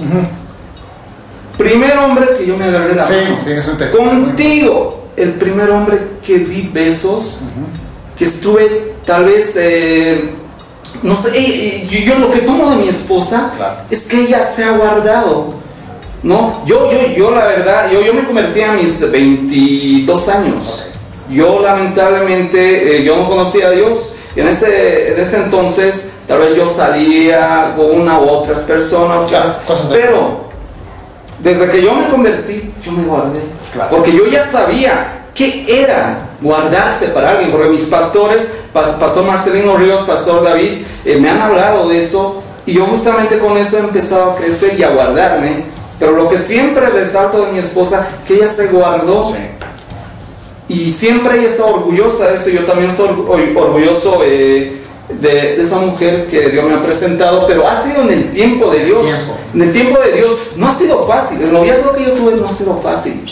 primer hombre que yo me agarré la
Sí,
mano.
sí, es un testimonio muy
Contigo, el primer hombre que di besos, que estuve tal vez, eh, no sé, yo, yo lo que tomo de mi esposa es que ella se ha guardado. No, yo, yo, yo la verdad, yo, yo me convertí a mis 22 años. Yo lamentablemente, eh, yo no conocía a Dios. En ese, en ese entonces, tal vez yo salía con una u otras personas, pero desde que yo me convertí, yo me guardé. Porque yo ya sabía qué era guardarse para alguien. Porque mis pastores, pas- Pastor Marcelino Ríos, Pastor David, eh, me han hablado de eso. Y yo justamente con eso he empezado a crecer y a guardarme. Pero lo que siempre resalto de mi esposa, que ella se guardó. Y siempre ella está orgullosa de eso. Yo también estoy orgu- orgulloso eh, de, de esa mujer que Dios me ha presentado. Pero ha sido en el tiempo de Dios. En el tiempo de Dios no ha sido fácil. El noviazgo que yo tuve no ha sido fácil.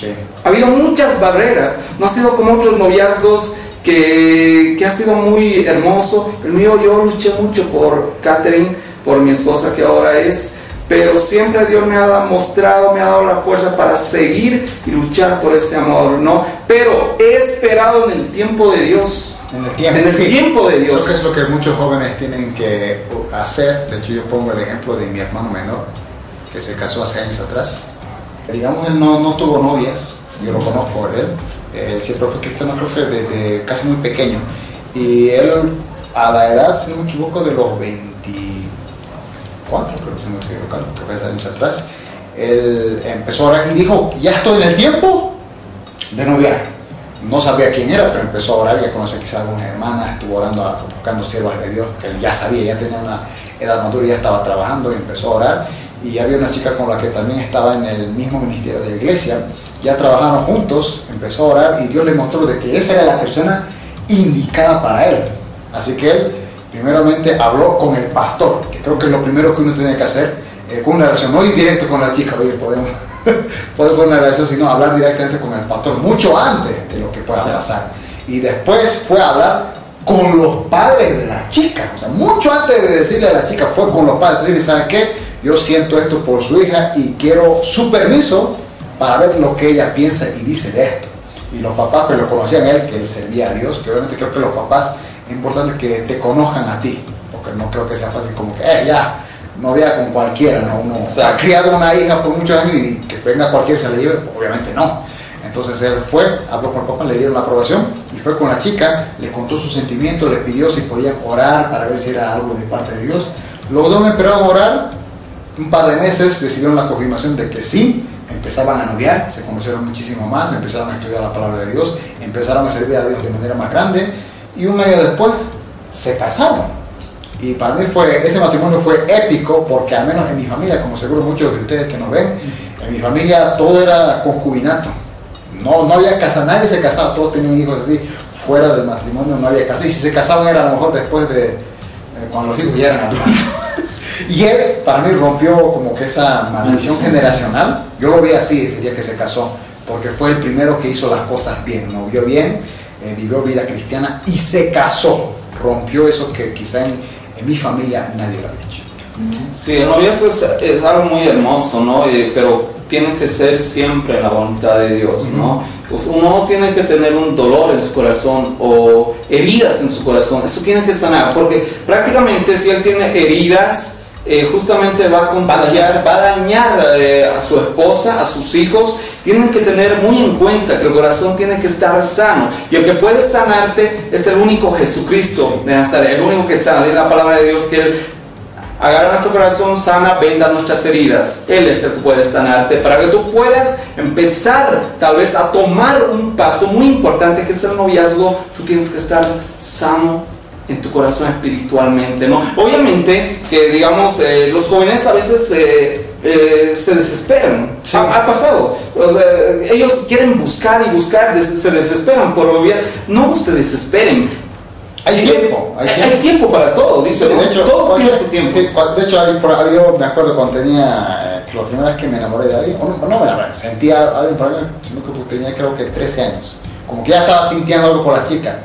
Ha habido muchas barreras. No ha sido como otros noviazgos que, que ha sido muy hermoso. El mío yo luché mucho por Catherine, por mi esposa que ahora es. Pero siempre Dios me ha mostrado, me ha dado la fuerza para seguir y luchar por ese amor, ¿no? Pero he esperado en el tiempo de Dios.
En el tiempo,
En el
sí.
tiempo de Dios.
Creo que es lo que muchos jóvenes tienen que hacer. De hecho, yo pongo el ejemplo de mi hermano menor, que se casó hace años atrás. Digamos, él no, no tuvo novias, yo lo conozco a él. Él siempre fue cristiano, creo que desde casi muy pequeño. Y él, a la edad, si no me equivoco, de los 20, ¿cuántos? Creo que se me equivoco, creo que hace años atrás. Él empezó a orar y dijo, ya estoy en el tiempo de noviar. No sabía quién era, pero empezó a orar, ya conoce quizás algunas hermanas, estuvo orando, buscando siervas de Dios, que él ya sabía, ya tenía una edad madura, ya estaba trabajando y empezó a orar. y había una chica con la que también estaba en el mismo ministerio de la iglesia, ya trabajaron juntos, empezó a orar y Dios le mostró de que esa era la persona indicada para él. Así que él primeramente habló con el pastor, que creo que es lo primero que uno tiene que hacer, eh, con una relación, no ir directo con la chica, oye, podemos, podemos con una relación, sino hablar directamente con el pastor, mucho antes de lo que pueda pasar. Y después fue a hablar con los padres de la chica, o sea, mucho antes de decirle a la chica, fue con los padres, decirle, ¿saben qué? Yo siento esto por su hija y quiero su permiso para ver lo que ella piensa y dice de esto. Y los papás que lo conocían él, que él servía a Dios, que obviamente creo que los papás es importante que te conozcan a ti, porque no creo que sea fácil como que, eh, ya, no vea con cualquiera, ¿no? Uno ha criado una hija por muchos años y que venga cualquiera se le lleve, obviamente no. Entonces él fue, habló con el papá, le dieron la aprobación y fue con la chica, le contó sus sentimientos, le pidió si podían orar para ver si era algo de parte de Dios. Los dos esperaron orar, un par de meses recibieron la confirmación de que sí, empezaban a noviar, se conocieron muchísimo más, empezaron a estudiar la palabra de Dios, empezaron a servir a Dios de manera más grande y un año después se casaron. Y para mí fue, ese matrimonio fue épico porque al menos en mi familia, como seguro muchos de ustedes que nos ven, en mi familia todo era concubinato. No, no había casa, nadie se casaba, todos tenían hijos así, fuera del matrimonio no había casa. Y si se casaban era a lo mejor después de, eh, cuando los hijos ya eran adultos. y él, para mí, rompió como que esa maldición generacional. Yo lo vi así ese día que se casó, porque fue el primero que hizo las cosas bien, no vio bien, eh, vivió vida cristiana y se casó. Rompió eso que quizá en, en mi familia nadie lo había hecho.
Sí, el noviazgo es, es algo muy hermoso, ¿no? Eh, pero tiene que ser siempre la voluntad de Dios, ¿no? Pues uno no tiene que tener un dolor en su corazón o heridas en su corazón, eso tiene que sanar, porque prácticamente si él tiene heridas, eh, justamente va a contagiar, va a dañar eh, a su esposa, a sus hijos. Tienen que tener muy en cuenta que el corazón tiene que estar sano. Y el que puede sanarte es el único Jesucristo de Nazaret, el único que sana. Dice la palabra de Dios que Él agarra nuestro corazón, sana, venda nuestras heridas. Él es el que puede sanarte para que tú puedas empezar tal vez a tomar un paso muy importante que es el noviazgo. Tú tienes que estar sano en tu corazón espiritualmente, ¿no? Obviamente que, digamos, eh, los jóvenes a veces eh, eh, se desesperan. Ha, ha pasado. O sea, ellos quieren buscar y buscar, des- se desesperan por obviar. No se desesperen.
Hay tiempo, hay
Hay, tiempo para todo, dice.
Sí, de hecho,
todo
cuando-
tiene su tiempo.
sí, de hecho, yo me acuerdo cuando tenía, la primera vez que me enamoré de alguien, o no, no me enamoré, sentía a alguien por alguien, sino que tenía creo que 13 años, como que ya estaba sintiendo algo por la chica.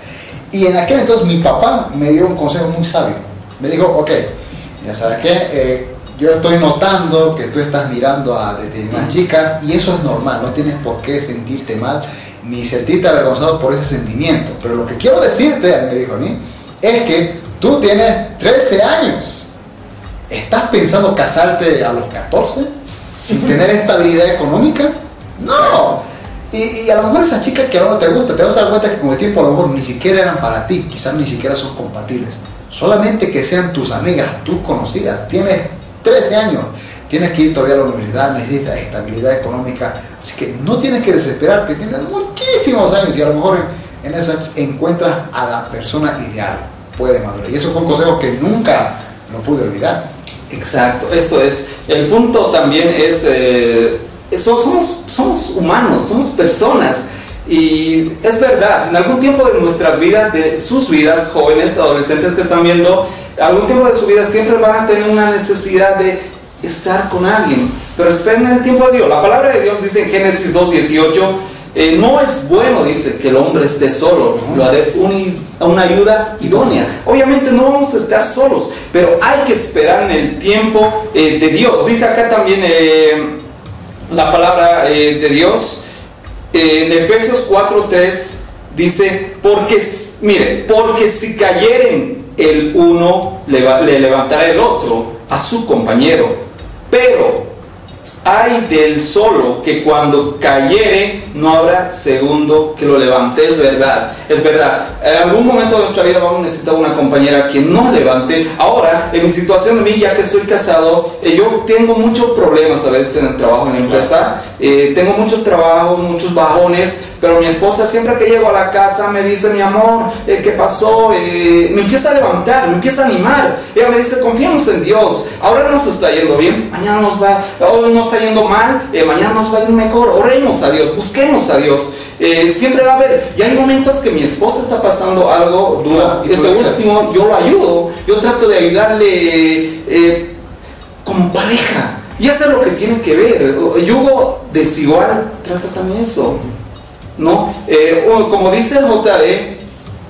Y en aquel entonces mi papá me dio un consejo muy sabio. Me dijo, ok, ya sabes qué, Eh, yo estoy notando que tú estás mirando a determinadas chicas y eso es normal, no tienes por qué sentirte mal ni sentirte avergonzado por ese sentimiento. Pero lo que quiero decirte, me dijo a mí, es que tú tienes 13 años. ¿Estás pensando casarte a los 14 sin tener estabilidad económica? No. Y, a lo mejor esas chicas que ahora no te gusta, te vas a dar cuenta que con el tiempo a lo mejor ni siquiera eran para ti, quizás ni siquiera son compatibles. Solamente que sean tus amigas, tus conocidas. Tienes 13 años, tienes que ir todavía a la universidad, necesitas estabilidad económica. Así que no tienes que desesperarte, tienes muchísimos años y a lo mejor en, en esos años encuentras a la persona ideal, puede madurar. Y eso fue un consejo que nunca lo pude olvidar.
Exacto, eso es. El punto también es, eh, so- somos, humanos, somos personas. Y es verdad, en algún tiempo de nuestras vidas, de sus vidas, jóvenes, adolescentes que están viendo, algún tiempo de su vida siempre van a tener una necesidad de estar con alguien. Pero esperen el tiempo de Dios. La palabra de Dios dice en Génesis 2.18, eh, no es bueno, dice, que el hombre esté solo, lo haré uni- una ayuda idónea. Obviamente no vamos a estar solos, pero hay que esperar en el tiempo eh, de Dios. Dice acá también eh, la palabra eh, de Dios, eh, en Efesios 4.3 dice, porque, mire, porque si cayeren el uno, le levantará el otro a su compañero, pero hay del solo que cuando cayere no habrá segundo que lo levante. Es verdad, es verdad. En algún momento de nuestra vida vamos a necesitar una compañera que nos levante. Ahora, en mi situación de mí, ya que estoy casado, eh, yo tengo muchos problemas a veces en el trabajo, en la empresa. Eh, tengo muchos trabajos, muchos bajones, Pero mi esposa siempre que llego a la casa me dice, mi amor, eh, ¿qué pasó? Eh, me empieza a levantar, me empieza a animar. Ella me dice, confiamos en Dios. Ahora nos está yendo bien, mañana nos va, hoy nos está yendo mal, eh, mañana nos va a ir mejor. Oremos a Dios, busquemos a Dios. Eh, siempre va a haber, y hay momentos que mi esposa está pasando algo duro.
¿y tú
Este último yo lo ayudo, yo trato de ayudarle como pareja. Y eso es lo que tiene que ver. Yugo desigual trata también eso. ¿No? Eh, como dice el JD,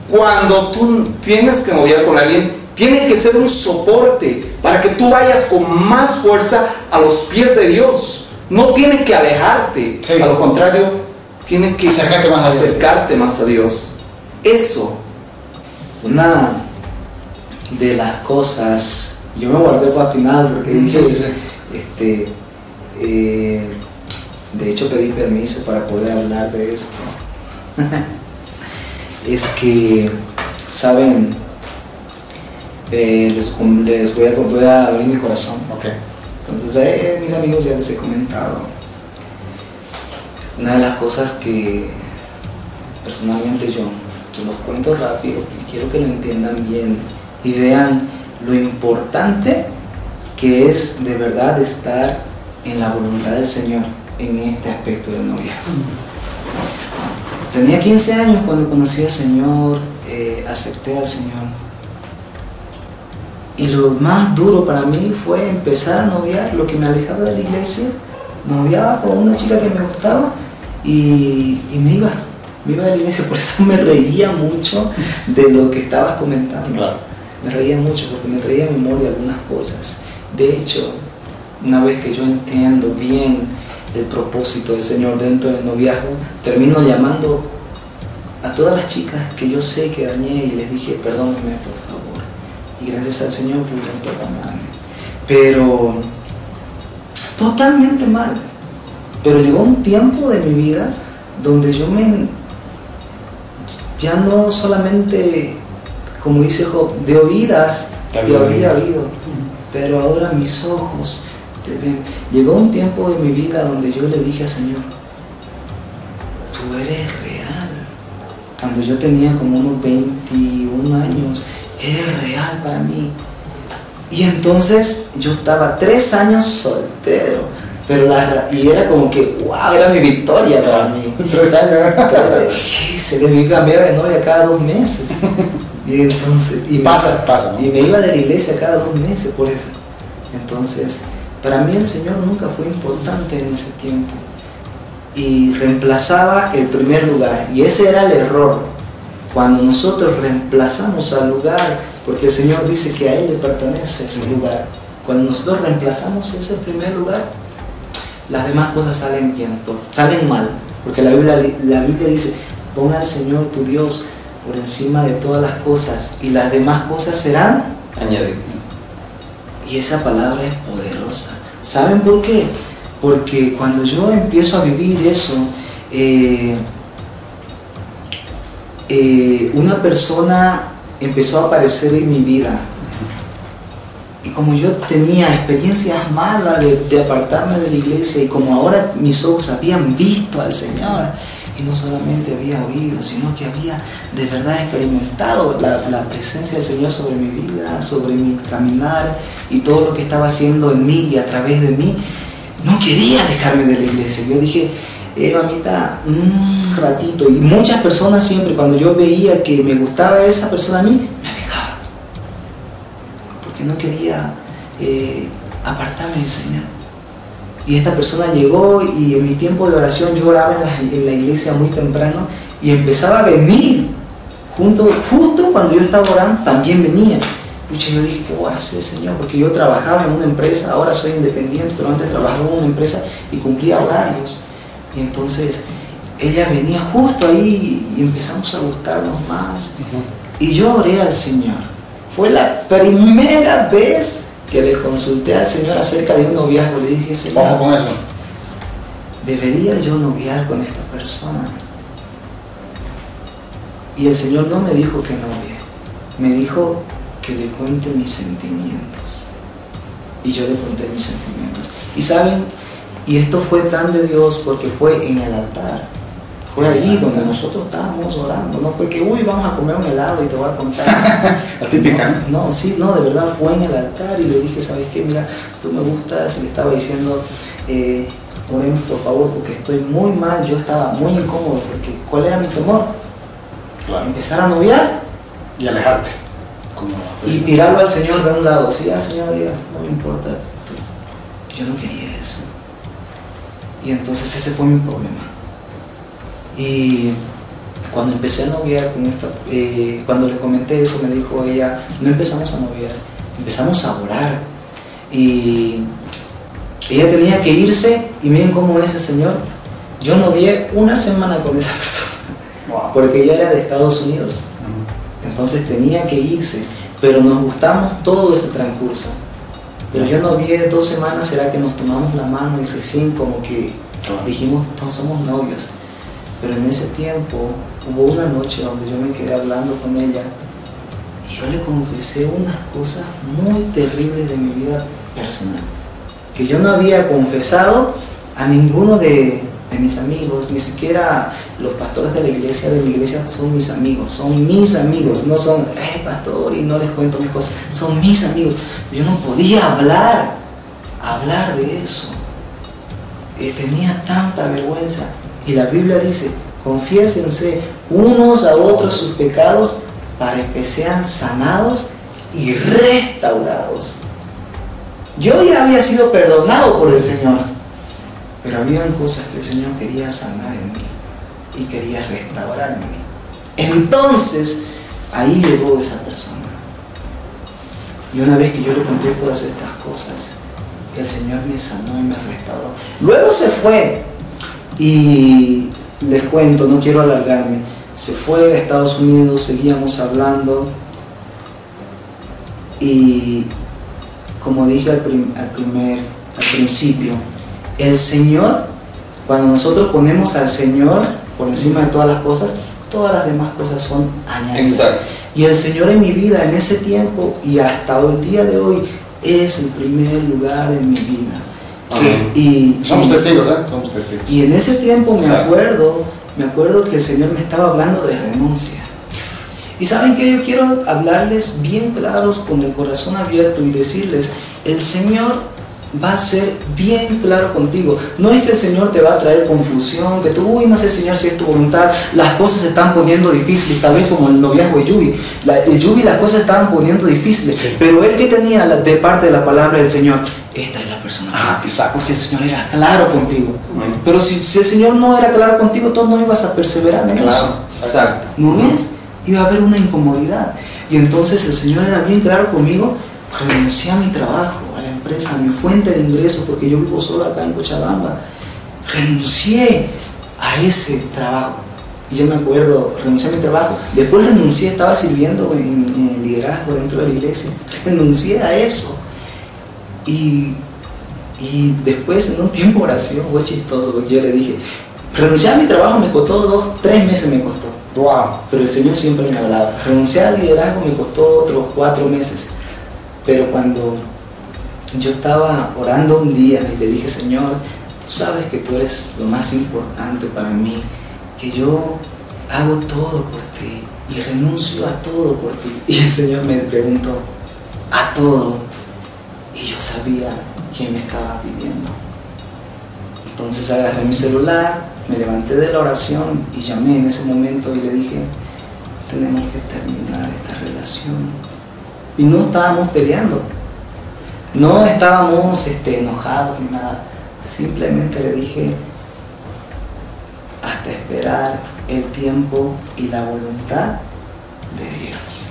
cuando tú tienes que noviar con alguien, tiene que ser un soporte para que tú vayas con más fuerza a los pies de Dios. No tiene que alejarte. A lo contrario, tiene que
Acercarte más a Dios.
acercarte más a Dios. Eso.
Una de las cosas, yo me guardé para el final porque
Sí, sí, sí.
Este, eh, de hecho pedí permiso para poder hablar de esto. es que, saben, Eh, les, les voy, a, voy a abrir mi corazón. Entonces, eh, mis amigos ya les he comentado. Una de las cosas que personalmente yo se los cuento rápido y quiero que lo entiendan bien y vean lo importante que es de verdad estar en la voluntad del Señor en este aspecto del noviazgo. Tenía 15 años cuando conocí al Señor, eh, acepté al Señor. Y lo más duro para mí fue empezar a noviar, lo que me alejaba de la iglesia. Noviaba con una chica que me gustaba y, y me iba, me iba de la iglesia. Por eso me reía mucho de lo que estabas comentando. Me reía mucho porque me traía a memoria algunas cosas. De hecho, una vez que yo entiendo bien el propósito del Señor dentro del noviazgo, termino llamando a todas las chicas que yo sé que dañé y les dije, perdóname por favor. Y gracias al Señor pudieron perdonarme. Pero totalmente mal. Pero llegó un tiempo de mi vida donde yo me ya no solamente, como dice Job, de oídas
te había oído,
pero ahora mis ojos te ven. Llegó un tiempo de mi vida donde yo le dije al Señor, tú eres real. Cuando yo tenía como unos 21 años, eres real para mí. Y entonces yo estaba tres años soltero, pero la, y era como que, wow, era mi victoria para mí.
Tres años.
Se le cambiaba de novia cada dos meses. Y entonces, y me-
Pasa, pasa, ¿no?
Y me iba de la iglesia cada dos meses por eso. Entonces, para mí el Señor nunca fue importante en ese tiempo. Y reemplazaba el primer lugar. Y ese era el error. Cuando nosotros reemplazamos al lugar, porque el Señor dice que a Él le pertenece ese lugar. Cuando nosotros reemplazamos ese primer lugar, las demás cosas salen bien, salen mal. Porque la Biblia, la Biblia dice, pon al Señor tu Dios por encima de todas las cosas y las demás cosas serán
Añadidos.
Y esa palabra es poderosa. ¿Saben por qué? Porque cuando yo empiezo a vivir eso, eh, eh, una persona empezó a aparecer en mi vida. Y como yo tenía experiencias malas de, de apartarme de la iglesia y como ahora mis ojos habían visto al Señor, no solamente había oído, sino que había de verdad experimentado la, la presencia del Señor sobre mi vida, sobre mi caminar y todo lo que estaba haciendo en mí y a través de mí, no quería dejarme de la iglesia. Yo dije, eh, mamita, un ratito. Y muchas personas siempre, cuando yo veía que me gustaba esa persona a mí, me alejaba. Porque no quería eh, apartarme del Señor. Y esta persona llegó y en mi tiempo de oración yo oraba en la, en la iglesia muy temprano y empezaba a venir. Junto, justo cuando yo estaba orando, también venía. Pucha, yo dije, ¿qué voy a hacer, Señor? Porque yo trabajaba en una empresa, ahora soy independiente, pero antes trabajaba en una empresa y cumplía horarios. Y entonces ella venía justo ahí y empezamos a gustarnos más. Y yo oré al Señor. Fue la primera vez que le consulté al Señor acerca de un noviazgo. Le dije, Señor,
Ojo con eso.
¿debería yo noviar con esta persona? Y el Señor no me dijo que novie, me dijo que le cuente mis sentimientos. Y yo le conté mis sentimientos. Y saben, y esto fue tan de Dios porque fue en el altar. Fue ahí donde nosotros estábamos orando, no fue que, uy, vamos a comer un helado y te voy a contar.
La típica.
No, no, sí, no, de verdad fue en el altar y le dije, ¿sabes qué? Mira, tú me gustas, y le estaba diciendo, eh, oremos por favor, porque estoy muy mal, yo estaba muy incómodo, porque ¿cuál era mi temor? Empezar a noviar
Y alejarte. Como
y tirarlo al Señor de un lado, sí, ah, Señor, ya, no me importa. Yo no quería eso. Y entonces ese fue mi problema. Y cuando empecé a noviar con esta, eh, cuando le comenté eso, me dijo ella, no empezamos a noviar, empezamos a orar. Y ella tenía que irse, y miren cómo es el Señor. Yo novié una semana con esa persona, porque ella era de Estados Unidos. Entonces tenía que irse, pero nos gustamos todo ese transcurso. Pero yo no vi dos semanas, será que nos tomamos la mano y recién como que dijimos, todos somos novios. Pero en ese tiempo hubo una noche donde yo me quedé hablando con ella y yo le confesé unas cosas muy terribles de mi vida personal, que yo no había confesado a ninguno de, mis amigos, ni siquiera los pastores de la iglesia, de mi iglesia son mis amigos, son mis amigos, no son, eh, pastor, y no les cuento mis cosas, son mis amigos. Yo no podía hablar, hablar de eso. Eh, tenía tanta vergüenza. Y la Biblia dice, confiésense unos a otros sus pecados para que sean sanados y restaurados. Yo ya había sido perdonado por el Señor, pero habían cosas que el Señor quería sanar en mí y quería restaurar en mí. Entonces, ahí llegó esa persona. Y una vez que yo le conté todas estas cosas, el Señor me sanó y me restauró. Luego se fue y les cuento, no quiero alargarme, se fue a Estados Unidos, seguíamos hablando y como dije al, prim- al primer, al principio, el Señor, cuando nosotros ponemos al Señor por encima de todas las cosas, todas las demás cosas son añadidas.
Exacto.
Y el Señor en mi vida, en ese tiempo y hasta el día de hoy, es el primer lugar en mi vida. Y,
Somos
y-
testigos, ¿eh? Somos testigos.
y en ese tiempo me
Exacto.
acuerdo, me acuerdo que el Señor me estaba hablando de renuncia. Y saben que yo quiero hablarles bien claros con el corazón abierto y decirles, el Señor va a ser bien claro contigo. No es que el Señor te va a traer confusión, que tú, uy, no sé, Señor, si es tu voluntad, las cosas se están poniendo difíciles, tal vez como el noviazgo de Yubi. La, el Yubi las cosas estaban poniendo difíciles, pero él que tenía la- de parte de la palabra del Señor, esta es la persona. Porque el Señor era claro contigo. Pero si, si el Señor no era claro contigo, tú no ibas a perseverar en
Claro,
eso.
exacto.
¿No es? Iba a haber una incomodidad. Y entonces el Señor era bien claro conmigo, renuncié a mi trabajo, a la empresa, a mi fuente de ingresos, porque yo vivo solo acá en Cochabamba. Renuncié a ese trabajo. Y yo me acuerdo, renuncié a mi trabajo. Después renuncié, estaba sirviendo en, en liderazgo dentro de la iglesia. Renuncié a eso. Y, y después, en un tiempo de oración, fue chistoso, porque yo le dije, renunciar a mi trabajo me costó dos, tres meses me costó.
Wow.
Pero el Señor siempre me hablaba. Renunciar al liderazgo me costó otros cuatro meses. Pero cuando yo estaba orando un día y le dije, Señor, tú sabes que tú eres lo más importante para mí, que yo hago todo por ti y renuncio a todo por ti. Y el Señor me preguntó, a todo. Y yo sabía quién me estaba pidiendo. Entonces agarré mi celular, me levanté de la oración y llamé en ese momento y le dije, tenemos que terminar esta relación. Y no estábamos peleando, no estábamos este, enojados ni nada. Simplemente le dije, hasta esperar el tiempo y la voluntad de Dios.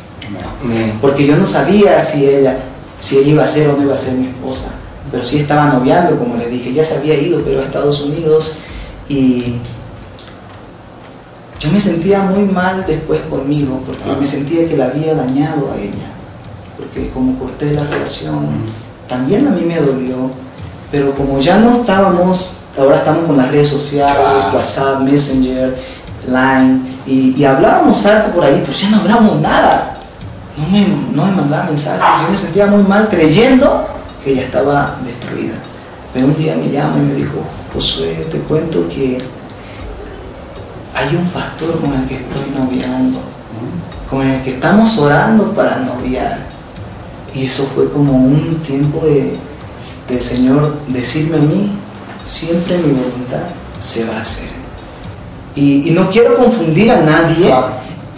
Porque yo no sabía si ella, si ella iba a ser o no iba a ser mi esposa. Pero sí estaba noviando, como les dije, ya se había ido, pero a Estados Unidos y yo me sentía muy mal después conmigo, porque me sentía que la había dañado a ella. Porque como corté la relación, también a mí me dolió, pero como ya no estábamos, ahora estamos con las redes sociales, WhatsApp, Messenger, Line, y, y hablábamos harto por ahí, pero ya no hablamos nada. No me, no me mandaba mensajes, yo me sentía muy mal creyendo que ella estaba destruida. Pero un día me llama y me dijo, Josué, te cuento que hay un pastor con el que estoy noviando, con el que estamos orando para noviar. Y eso fue como un tiempo de, del Señor decirme a mí, siempre mi voluntad se va a hacer. Y, y no quiero confundir a nadie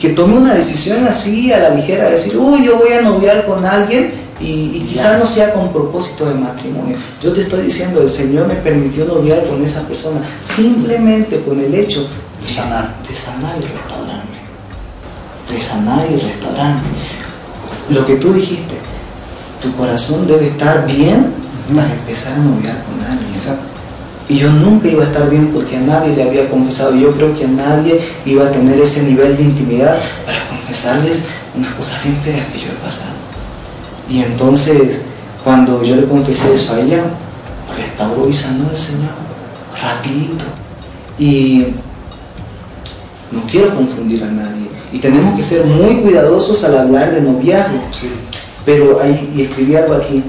que tome una decisión así a la ligera, decir, uy, yo voy a noviar con alguien y, y quizás no sea con propósito de matrimonio. Yo te estoy diciendo, el Señor me permitió noviar con esa persona simplemente con el hecho de sanar, de sanar y restaurarme. De sanar y restaurarme. Lo que tú dijiste, tu corazón debe estar bien para empezar a noviar con alguien. Y yo nunca iba a estar bien porque a nadie le había confesado. Yo creo que a nadie iba a tener ese nivel de intimidad para confesarles unas cosas bien feas que yo he pasado. Y entonces, cuando yo le confesé eso a ella, restauró y sanó el Señor, rapidito. Y no quiero confundir a nadie. Y tenemos que ser muy cuidadosos al hablar de noviazgo. Pero ahí, y escribí algo aquí,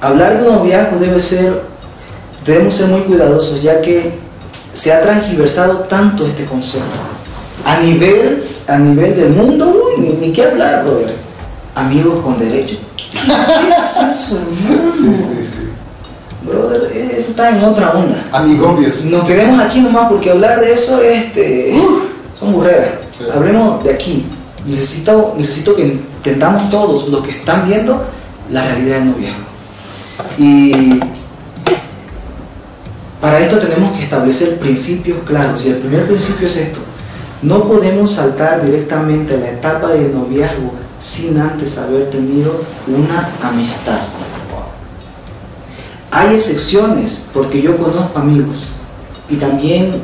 hablar de noviazgo debe ser, debemos ser muy cuidadosos, ya que se ha transgiversado tanto este concepto. A nivel, a nivel del mundo, uy, ni, ni qué hablar, brother. Amigos con derecho. ¿Qué, es eso, hermano?
Sí, sí, sí.
Brother, eso está en otra onda.
Amigobios.
Nos quedemos aquí nomás porque hablar de eso este, son burreras. Hablemos de aquí. Necesito, necesito que entendamos todos los que están viendo la realidad del noviazgo. Y para esto tenemos que establecer principios claros. Y el primer principio es esto. No podemos saltar directamente a la etapa del noviazgo sin antes haber tenido una amistad. Hay excepciones, porque yo conozco amigos y también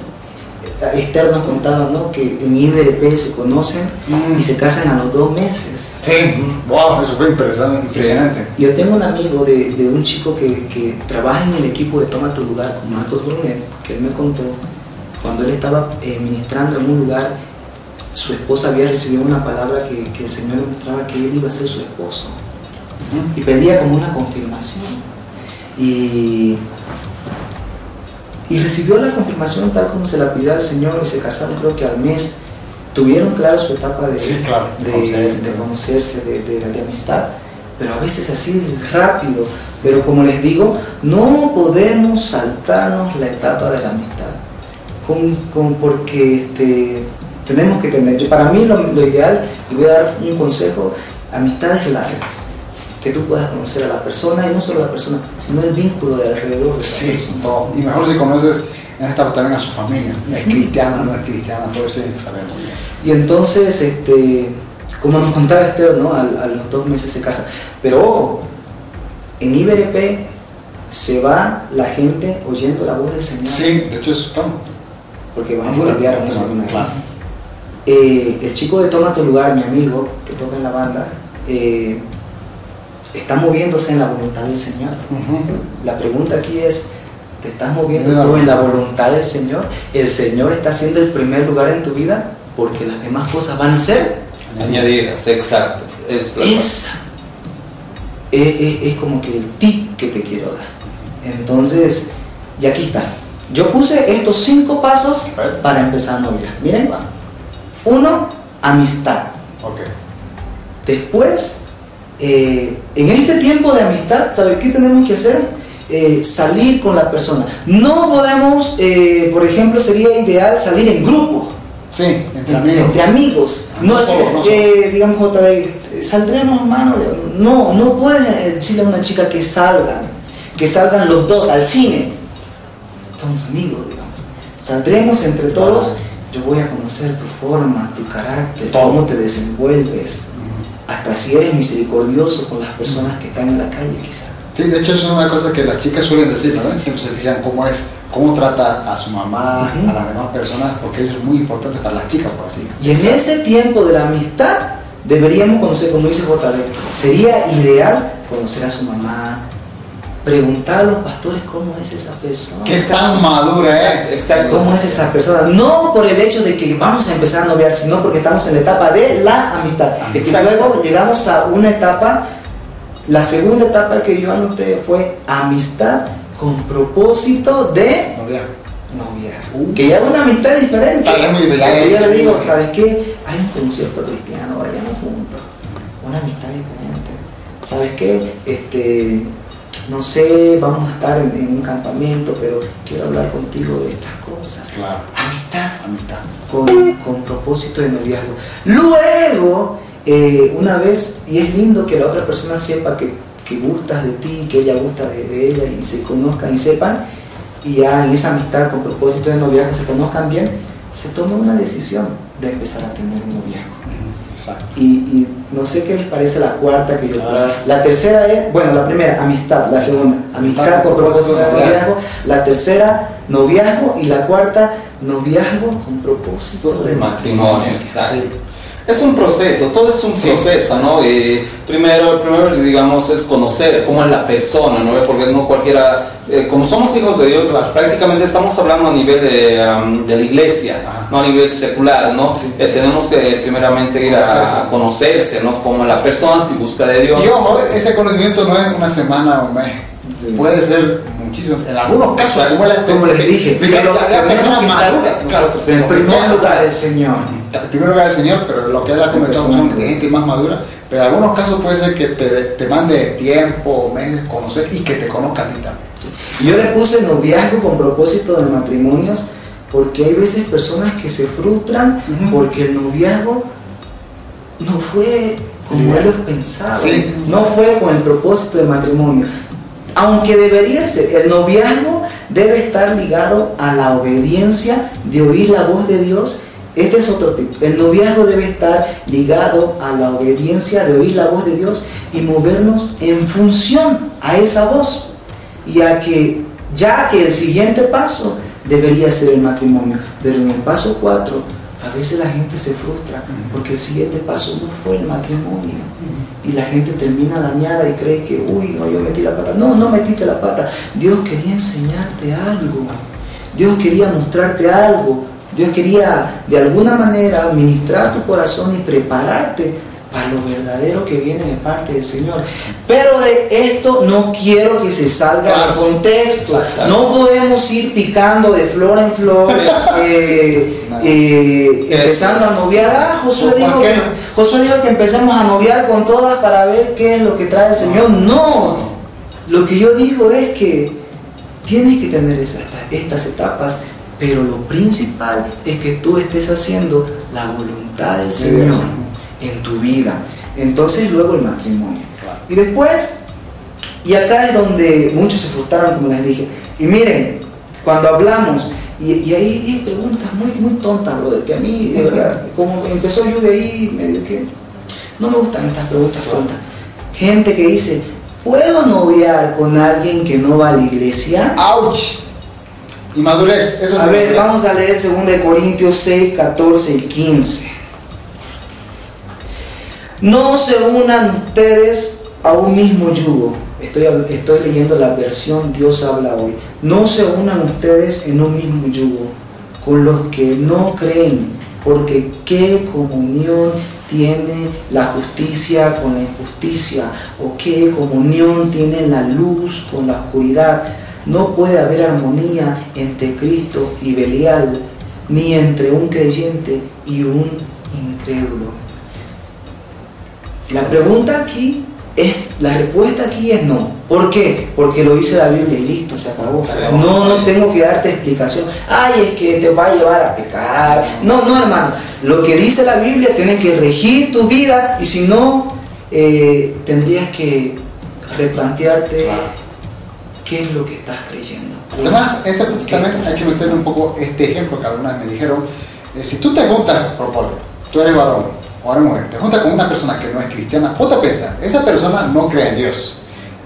Esther nos contaba ¿no? que en IBRP se conocen y se casan a los dos meses.
Sí, wow, eso fue impresionante. impresionante.
Yo tengo un amigo de, de un chico que, que, trabaja en el equipo de Toma tu lugar con Marcos Brunet, que él me contó, cuando él estaba eh, ministrando en un lugar, su esposa había recibido una palabra que, que el Señor le mostraba que él iba a ser su esposo. Y pedía como una confirmación. Y y recibió la confirmación tal como se la pidió al Señor y se casaron creo que al mes. Tuvieron claro su etapa de,
Sí, claro, de
de,
conocerse.
de conocerse, de, de- de amistad, pero a veces así rápido. Pero como les digo, no podemos saltarnos la etapa de la amistad, con, con- porque este, tenemos que tener, yo, para mí lo, lo ideal, y voy a dar un consejo, amistades largas, que tú puedas conocer a la persona, y no solo a la persona, sino el vínculo de alrededor de
Sí, todo. Y mejor si conoces en esta también a su familia. Es cristiana, no es cristiana, todo esto tienes que saber muy bien.
Y entonces, este, como nos contaba Esther, ¿no? a, a los dos meses se casa. Pero ojo, en IBRP se va la gente oyendo la voz del Señor.
Sí, de hecho es claro.
Porque van a seminario.
claro.
Eh, el chico de Toma tu lugar, mi amigo, que toca en la banda, eh, está moviéndose en la voluntad del Señor. La pregunta aquí es, ¿te estás moviendo
En la
tú en la
voluntad.
del Señor? ¿El Señor está haciendo el primer lugar en tu vida? Porque las demás cosas van a ser
Añadidas, exacto. Es la
Esa es, es- es como que el tip que te quiero dar. Entonces, y aquí está. Yo puse estos cinco pasos para empezar a noviar. Miren, uno, amistad.
Ok.
Después, eh, en este tiempo de amistad, ¿sabes qué tenemos que hacer? Eh, salir con la persona. No podemos, eh, por ejemplo, sería ideal salir en grupo.
Sí, entre amigos.
Entre amigos. No,
No solo, no
eh, digamos, J, eh, saldremos, hermano. No, no puedes eh, decirle a una chica que salgan, que salgan los dos al cine. Somos amigos, digamos. Saldremos entre todos. Yo voy a conocer tu forma, tu carácter, cómo te desenvuelves. Hasta si eres misericordioso con las personas que están en la calle, quizás.
Sí, de hecho es una cosa que las chicas suelen decir, ¿no? Siempre se fijan cómo es, cómo trata a su mamá, a las demás personas, porque eso es muy importante para las chicas, por así.
Y en ese tiempo de la amistad deberíamos conocer, como dice JD, sería ideal conocer a su mamá, preguntar a los pastores cómo es esa persona.
¿Qué tan madura es?
Exacto. ¿Cómo es esa persona? No por el hecho de que vamos a empezar a noviar, sino porque estamos en la etapa de la amistad. Y luego llegamos a una etapa, la segunda etapa que yo anoté fue amistad con propósito de noviazgo. Que ya es una amistad diferente. Que yo le digo, ¿sabes qué? Hay un concierto cristiano, vayamos juntos. Una amistad diferente. ¿Sabes qué? Este, no sé, vamos a estar en, en un campamento, pero quiero hablar contigo de estas cosas.
Claro.
Amistad. Amistad. Con, con propósito de noviazgo. Luego, eh, una vez, y es lindo que la otra persona sepa que, que gustas de ti, que ella gusta de, de ella, y se conozcan y sepan, y ya en esa amistad con propósito de noviazgo se conozcan bien, se toma una decisión de empezar a tener un noviazgo.
Exacto.
Y, y no sé qué les parece la cuarta que yo puse. La tercera es, bueno, la primera, amistad. La segunda, amistad con propósito de noviazgo. La tercera, noviazgo. Y la cuarta, noviazgo con propósito de
matrimonio, exacto. Es un proceso, todo es un proceso, ¿no? Eh, primero, primero, digamos, es conocer cómo es la persona, ¿no? Porque no cualquiera, eh, como somos hijos de Dios, prácticamente estamos hablando a nivel de, um, de la iglesia, no a nivel secular, ¿no? Eh, tenemos que primeramente ir a, a conocerse, ¿no? Como la persona, si busca de Dios.
Y ojo, ese conocimiento no es una semana o un mes. Puede ser muchísimo. En algunos casos, como, la-
Como les dije, tenemos
personas maduras, claro.
nosotros en el primer lugar del Señor.
En primer lugar del Señor, pero lo que él ha comentado son de gente más madura. Pero en algunos casos puede ser que te, te mande tiempo, meses, conocer y que te conozca a ti también.
Yo le puse noviazgo con propósito de matrimonios porque hay veces personas que se frustran porque el noviazgo no fue como ellos pensaban,
Sí,
no fue con el propósito de matrimonio. Aunque debería ser, el noviazgo debe estar ligado a la obediencia de oír la voz de Dios. Este es otro tipo. El noviazgo debe estar ligado a la obediencia de oír la voz de Dios y movernos en función a esa voz y a que ya que el siguiente paso debería ser el matrimonio, pero en el paso 4 a veces la gente se frustra porque el siguiente paso no fue el matrimonio y la gente termina dañada y cree que, uy, no, yo metí la pata. No, no metiste la pata. Dios quería enseñarte algo. Dios quería mostrarte algo. Dios quería de alguna manera ministrar tu corazón y prepararte para lo verdadero que viene de parte del Señor. Pero de esto no quiero que se salga del contexto. No podemos ir picando de flor en flor, eh, eh, empezando a noviar. Ah, Josué dijo, que, Josué dijo que empezamos a noviar con todas para ver qué es lo que trae el Señor. No, lo que yo digo es que tienes que tener esas, estas etapas, pero lo principal es que tú estés haciendo la voluntad del Señor en tu vida. Entonces luego el matrimonio. Y después, y acá es donde muchos se frustraron, como les dije. Y miren, cuando hablamos, y, y ahí hay preguntas muy, muy tontas, brother, que a mí, de verdad, como empezó lluvia ahí, medio que no me gustan estas preguntas tontas. Gente que dice, ¿puedo noviar con alguien que no va a la iglesia?
¡Auch! Inmadurez, eso es
A ver,
inmadurez.
vamos a leer 2 de Corintios 6, 14 y 15. No se unan ustedes a un mismo yugo. Estoy, leyendo la versión Dios habla hoy. No se unan ustedes en un mismo yugo con los que no creen, porque qué comunión tiene la justicia con la injusticia, o qué comunión tiene la luz con la oscuridad. No puede haber armonía entre Cristo y Belial, ni entre un creyente y un incrédulo. La pregunta aquí es, la respuesta aquí es no. ¿Por qué? Porque lo dice la Biblia y listo, se acabó. No, no tengo que darte explicación. Ay, es que te va a llevar a pecar. No, no, hermano. Lo que dice la Biblia tiene que regir tu vida y si no, eh, tendrías que replantearte qué es lo que estás creyendo.
Además, este punto también hay que meterle un poco este ejemplo que algunas me dijeron. eh, si tú te juntas, propone, tú eres varón eres mujer, te juntas con una persona que no es cristiana, ponte a pensar, esa persona no cree en Dios.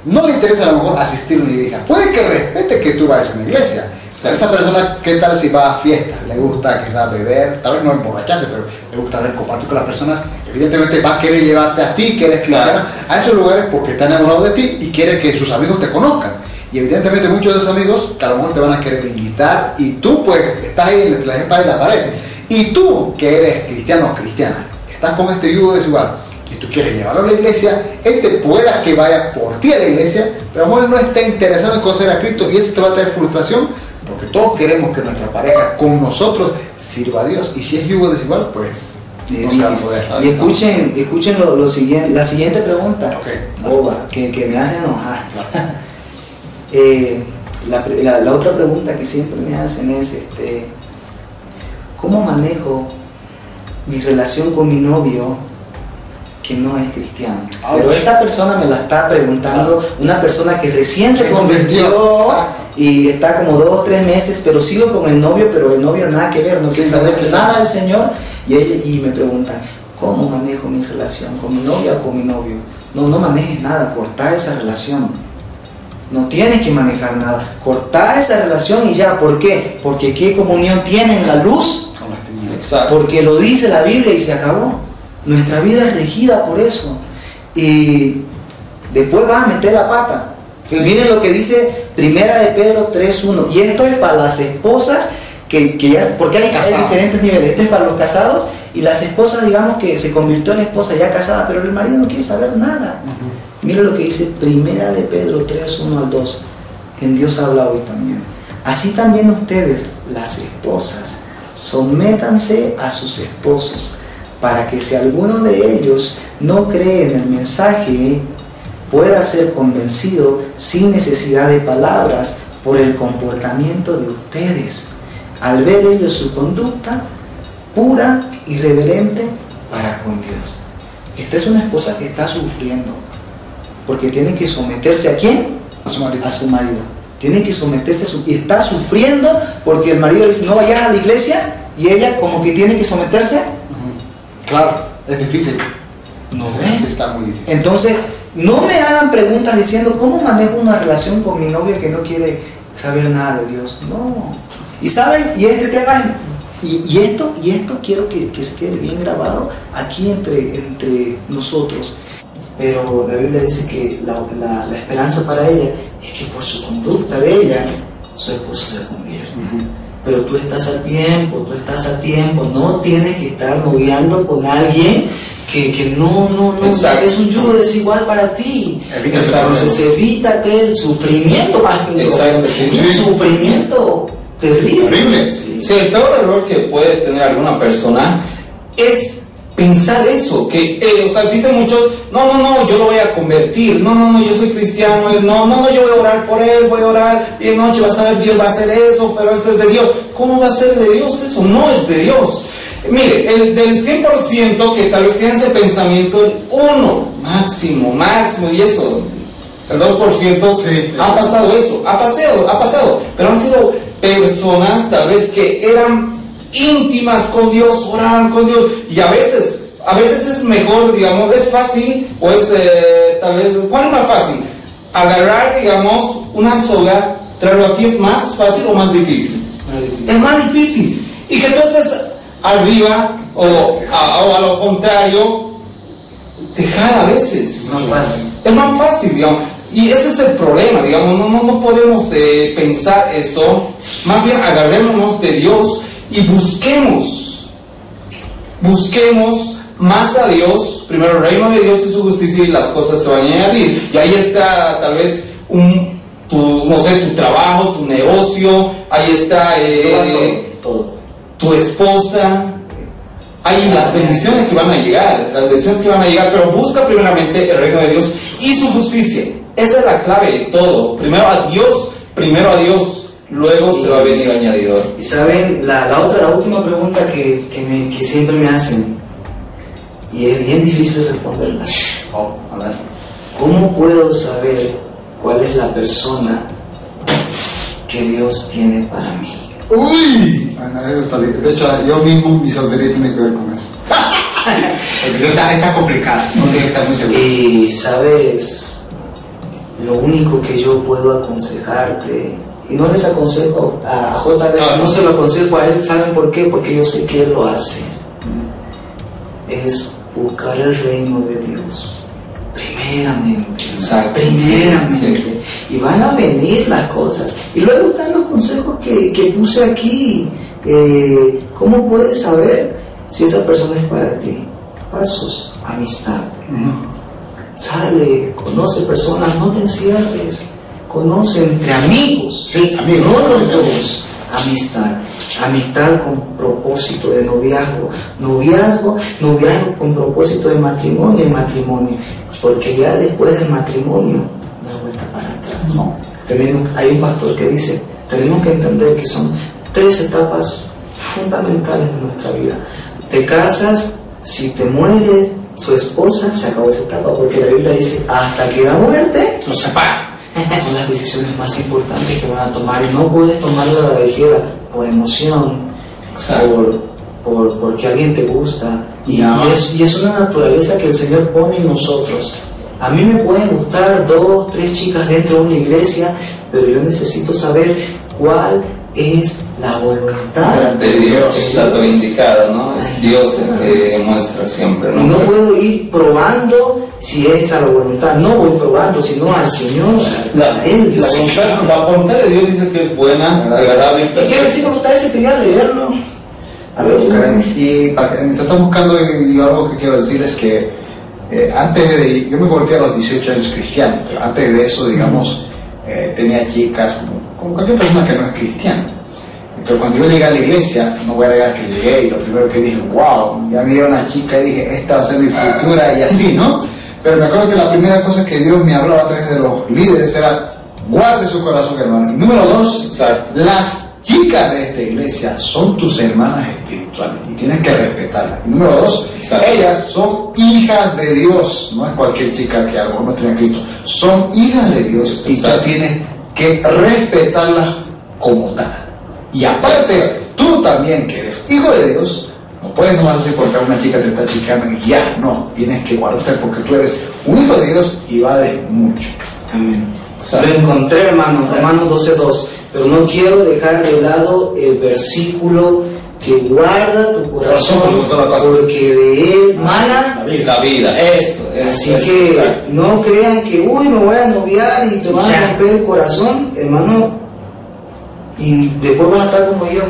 No le interesa a lo mejor asistir a una iglesia. Puede que respete que tú vayas a una iglesia. Pero esa persona, ¿qué tal si va a fiestas? Le gusta quizás beber, tal vez no emborracharse, pero le gusta ver, compartir con las personas. Evidentemente va a querer llevarte a ti, que eres cristiana, a esos lugares porque está enamorado de ti y quiere que sus amigos te conozcan. Y evidentemente muchos de esos amigos que a lo mejor te van a querer invitar y tú pues estás ahí entre la espada y la pared. Y tú que eres cristiano o cristiana, estás con este yugo desigual y tú quieres llevarlo a la iglesia, este pueda que vaya por ti a la iglesia, pero a lo mejor no está interesado en conocer a Cristo y eso te va a traer frustración Porque todos queremos que nuestra pareja con nosotros sirva a Dios. Y si es yugo desigual, pues no se va a poder.
Y escuchen, escuchen lo, lo siguiente, la siguiente pregunta, boba, que, que me hace enojar. Eh, la- la otra pregunta que siempre me hacen es, este, ¿cómo manejo mi relación con mi novio que no es cristiano? Pero esta persona me la está preguntando, una persona que recién se
Se convirtió,
convirtió y está como dos, tres meses, pero sigo con el novio, pero el novio nada que ver, no quiere saber que nada del Señor. Y, ella, y me preguntan, ¿cómo manejo mi relación? ¿Con mi novia o con mi novio? No, no manejes nada, corta esa relación. No tienes que manejar nada. Corta esa relación y ya. ¿Por qué? Porque qué comunión tienen la luz. Porque lo dice la Biblia y se acabó. Nuestra vida es regida por eso. Y después vas a meter la pata. Miren lo que dice Primera de Pedro 3.1. Y esto es para las esposas que, que ya, porque hay, hay diferentes niveles. Esto es para los casados y las esposas, digamos que se convirtió en esposa ya casada, pero el marido no quiere saber nada. Mira lo que dice Primera de Pedro 3, 1 al 2. En Dios habla hoy también. Así también ustedes, las esposas, sométanse a sus esposos, para que si alguno de ellos no cree en el mensaje, pueda ser convencido sin necesidad de palabras por el comportamiento de ustedes, al ver ellos su conducta pura y reverente para con Dios. Esta es una esposa que está sufriendo, porque tiene que someterse a quién?
A su marido.
A su marido. Tiene que someterse. Y está sufriendo porque el marido dice, no vayas a la iglesia, y ella como que tiene que someterse.
Claro, es difícil.
No
sí, está muy difícil.
Entonces, no me hagan preguntas diciendo, ¿cómo manejo una relación con mi novio que no quiere saber nada de Dios? No. Y saben, y este tema y, y esto, y esto quiero que, que se quede bien grabado aquí entre, entre nosotros. Pero la Biblia dice que la, la- la esperanza para ella es que por su conducta de ella, su esposo se convierte. Pero tú estás a tiempo, tú estás a tiempo, no tienes que estar noviando con alguien que, que no, no, no,
Exacto.
es un yugo desigual para ti. Entonces evítate el sufrimiento más que
Exacto, sí.
un sufrimiento terrible.
Sí, el peor error que puede tener alguna persona es pensar eso, que, eh, o sea, dicen muchos, no, no, no, yo lo voy a convertir, no, no, no, yo soy cristiano, él, no, no, no, yo voy a orar por él, voy a orar, y de noche vas a ver, Dios va a hacer eso, pero esto es de Dios. ¿Cómo va a ser de Dios eso? No es de Dios. Mire, el del 100% que tal vez tiene ese pensamiento, el 1 máximo, máximo, y eso, el 2% ha pasado eso, ha pasado, ha pasado, pero han sido personas tal vez que eran íntimas con Dios, oraban con Dios, y a veces, a veces es mejor, digamos, es fácil, o es eh, tal vez, ¿cuál es más fácil? Agarrar, digamos, una soga, traerlo aquí es más fácil o más difícil. Es más difícil. Y que tú estés arriba o a, o a lo contrario, dejar a veces. Es más fácil, digamos. Y ese es el problema, digamos, no, no, no podemos eh, pensar eso. Más bien agarrémonos de Dios y busquemos, busquemos más a Dios, primero el reino de Dios y su justicia y las cosas se van a añadir. Y ahí está tal vez un, tu, no sé, tu trabajo, tu negocio, ahí está eh, tu esposa, hay las bendiciones que van a llegar, las bendiciones que van a llegar, pero busca primeramente el reino de Dios y su justicia. Esa es la clave de todo. Primero a Dios, primero a Dios, luego se va a venir añadidor.
Y saben, la, la otra, la última pregunta que, que, me- que siempre me hacen, y es bien difícil responderla. ¿Cómo puedo saber cuál es la persona que Dios tiene para mí?
Uy, Ana, eso está bien. De hecho, yo mismo, mi soltería tiene que ver con eso. Porque está, está complicada, no tiene que estar muy seguro.
Y sabes, lo único que yo puedo aconsejarte, no les aconsejo a JD, no se lo aconsejo a él, ¿saben por qué? Porque yo sé que él lo hace. Es buscar el reino de Dios. Primeramente. Primeramente. Y van a venir las cosas. Y luego están los consejos que, que puse aquí. Eh, ¿Cómo puedes saber si esa persona es para ti? Pasos, amistad. Sale, conoce personas, no te encierres. Conoce entre amigos,
Sí, amigos.
no los dos. Amistad, amistad con propósito de noviazgo, noviazgo, noviazgo con propósito de matrimonio y matrimonio, porque ya después del matrimonio hay vuelta para atrás. Tenemos, hay un pastor que dice, tenemos que entender que son tres etapas fundamentales de nuestra vida. Te casas, si te mueres su esposa, se acabó esa etapa, porque la Biblia dice, hasta que la muerte
Los separa.
son las decisiones más importantes que van a tomar y no puedes tomarla a la ligera por emoción, por, por, porque alguien te gusta. Y, y es, y es una naturaleza que el Señor pone en nosotros. A mí me pueden gustar dos, tres chicas dentro de una iglesia, pero yo necesito saber cuál es la voluntad
de Dios, exacto, lo indicado, ¿no? Es Dios el que muestra siempre, ¿no?
no puedo ir probando si es a la voluntad, no voy probando, sino al Señor,
La,
a Él.
la voluntad, la voluntad de Dios dice que es buena, agradable y
¿Y qué
perfecta.
versículo está ese? Quería leerlo.
A ver, Karen, y para que- mientras estás buscando, y yo algo que quiero decir es que eh, antes de. Yo me convertí a los 18 años cristiano, pero antes de eso, digamos, eh, tenía chicas, como, como cualquier persona que no es cristiana. Pero cuando yo llegué a la iglesia, no voy a negar que llegué y lo primero que dije, wow, ya miré a una chica y dije, esta va a ser mi futura y así, ¿no? Pero me acuerdo que la primera cosa que Dios me hablaba a través de los líderes era, guarde su corazón, hermano. Y número dos, las chicas de esta iglesia son tus hermanas espirituales y tienes que respetarlas. Y número dos, ellas son hijas de Dios, no es cualquier chica que a lo mejor no tiene Cristo, son hijas de Dios y tú tienes que respetarlas como tal. Y aparte, tú también que eres hijo de Dios, no puedes nomás decir porque una chica te está chicando y ya, no, tienes que guardarte porque tú eres un hijo de Dios y vales mucho.
Amén. Lo encontré, hermano, Romanos 12.2. Pero no quiero dejar de lado el versículo que guarda tu corazón, porque de él mana
La vida, eso. eso,
Así que no crean que, uy, me voy a noviar y te van a romper el corazón, hermano, y después van a estar como yo.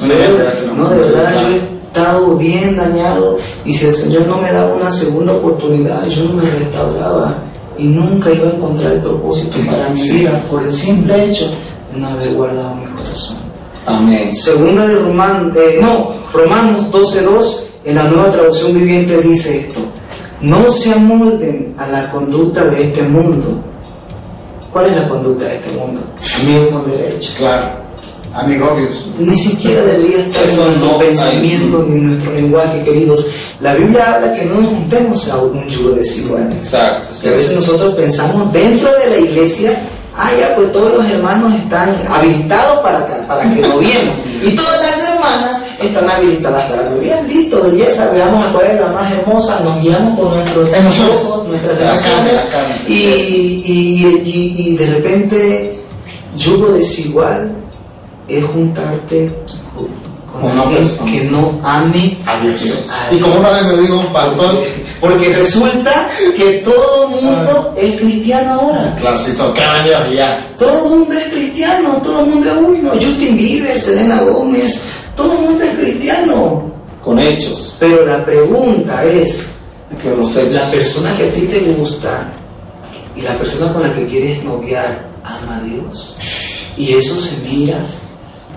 Yo, no, de verdad, yo he estado bien dañado y si el Señor no me daba una segunda oportunidad, yo no me restauraba y nunca iba a encontrar el propósito para mi vida por el simple hecho de no haber guardado mi corazón.
Amén.
Segunda de Roman, eh, no, Romanos 12.2 en la nueva traducción viviente dice esto. No se amolden a la conducta de este mundo. ¿Cuál es la conducta de este mundo? Amigos con derecho.
Claro. Amigobios.
Ni siquiera debería estar en nuestro
no,
pensamiento ni en nuestro lenguaje, queridos. La Biblia habla que no nos juntemos a un yugo desigual.
Exacto.
Que a veces nosotros pensamos dentro de la iglesia, ah, ya, pues todos los hermanos están habilitados para, que- para que noviemos. Y todas las hermanas están habilitadas para noviar. Listo, belleza, veamos cuál es la más hermosa, nos guiamos por nuestros ojos, nuestras emociones. Y, y, y- y de repente, yugo desigual es juntarte con, con alguien que no ame
a Dios.
a
Y como una vez me dijo un pastor,
porque resulta que todo mundo es cristiano ahora.
claro, si en Dios ya.
Todo el mundo es cristiano, todo el mundo es uy, no, Justin Bieber, Selena Gómez, todo el mundo es cristiano.
Con hechos.
Pero la pregunta es,
Que los hechos.
la persona que a ti te gusta y la persona con la que quieres noviar ama a Dios. Y eso se mira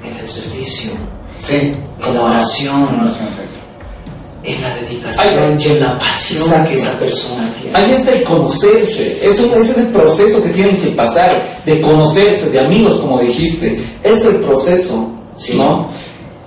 en el servicio,
Sí.
en la oración,
Oración, sí.
en la dedicación y en la pasión
Exacto.
que esa persona tiene.
Ahí está el conocerse. Eso, ese es el proceso que tienen que pasar. De conocerse, de amigos, como dijiste. Es el proceso. ¿No?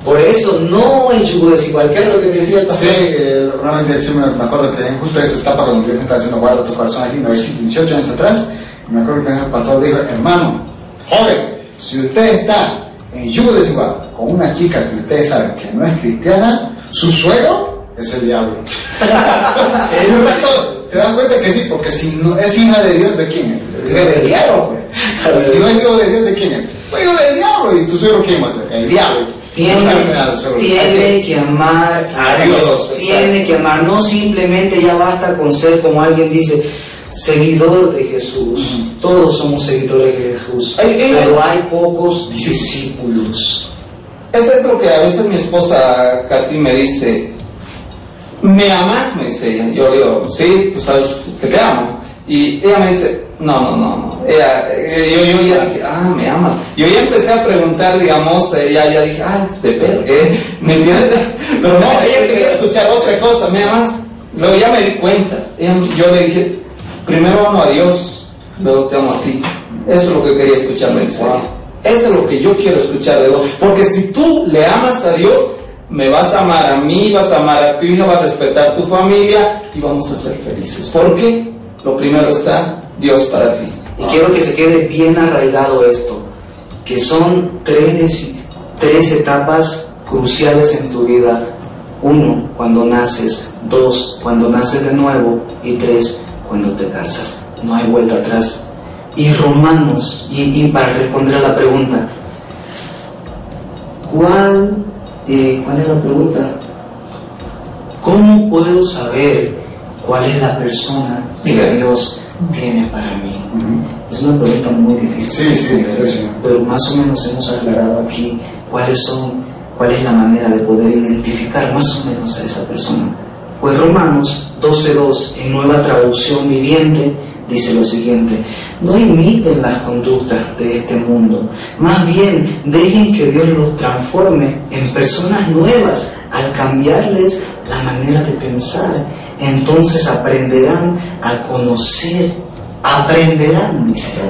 Por eso no es yugo desigual. ¿Qué es lo que decía el
Sí,
pastor?
eh, una vez de hecho me, me acuerdo que en justo esa etapa cuando me estaba diciendo guarda tu corazón así, me 18 años atrás, me acuerdo que el pastor dijo, hermano, joven, si usted está en yugo desigual con una chica que ustedes saben que no es cristiana, su suegro es el diablo. ¿Te das cuenta que sí? Porque si no es hija de Dios, ¿de quién es? Es hija del diablo, pues. Si no es hijo de Dios, ¿de quién es? Pues hijo del diablo. ¿Y tu suegro quién va a ser? El diablo.
Tiene, que amar a. Dios, Tiene que amar. No simplemente ya basta con ser, como alguien dice, seguidor de Jesús. Todos somos seguidores de Jesús. Pero hay pocos discípulos.
Eso es lo que a veces mi esposa Katy me dice. ¿Me amas? Me dice ella. Yo le digo, sí, tú sabes que te amo. Y ella me dice, no, no, no, no. Ella, eh, yo, yo ya dije, ah, me amas. Yo ya empecé a preguntar, digamos, ella ya dije, ah, este pedo, ¿eh? ¿Me entiendes? Pero no, ella quería escuchar otra cosa, ¿me amas? Luego ya me di cuenta. Ella- yo le dije, primero amo a Dios, luego te amo a ti. Eso es lo que quería escuchar, me dice ella. Eso es lo que yo quiero escuchar de vos. Porque si tú le amas a Dios, me vas a amar a mí, vas a amar a tu hija, vas a respetar tu familia y vamos a ser felices. ¿Por qué? Lo primero está Dios para ti.
Y quiero que se quede bien arraigado esto, que son tres, tres etapas cruciales en tu vida. Uno, cuando naces. Dos, cuando naces de nuevo. Y tres, cuando te casas. No hay vuelta atrás. Y Romanos, y, y para responder a la pregunta, ¿cuál, eh, ¿cuál es la pregunta? ¿Cómo puedo saber cuál es la persona que Dios tiene para mí? Es una pregunta muy difícil.
Sí, sí,
de responder, Pero más o menos hemos aclarado aquí cuáles son, cuál es la manera de poder identificar más o menos a esa persona. Pues Romanos 12.2, en nueva traducción viviente, dice lo siguiente, no imiten las conductas de este mundo, más bien dejen que Dios los transforme en personas nuevas al cambiarles la manera de pensar. Entonces aprenderán a conocer, aprenderán, dice,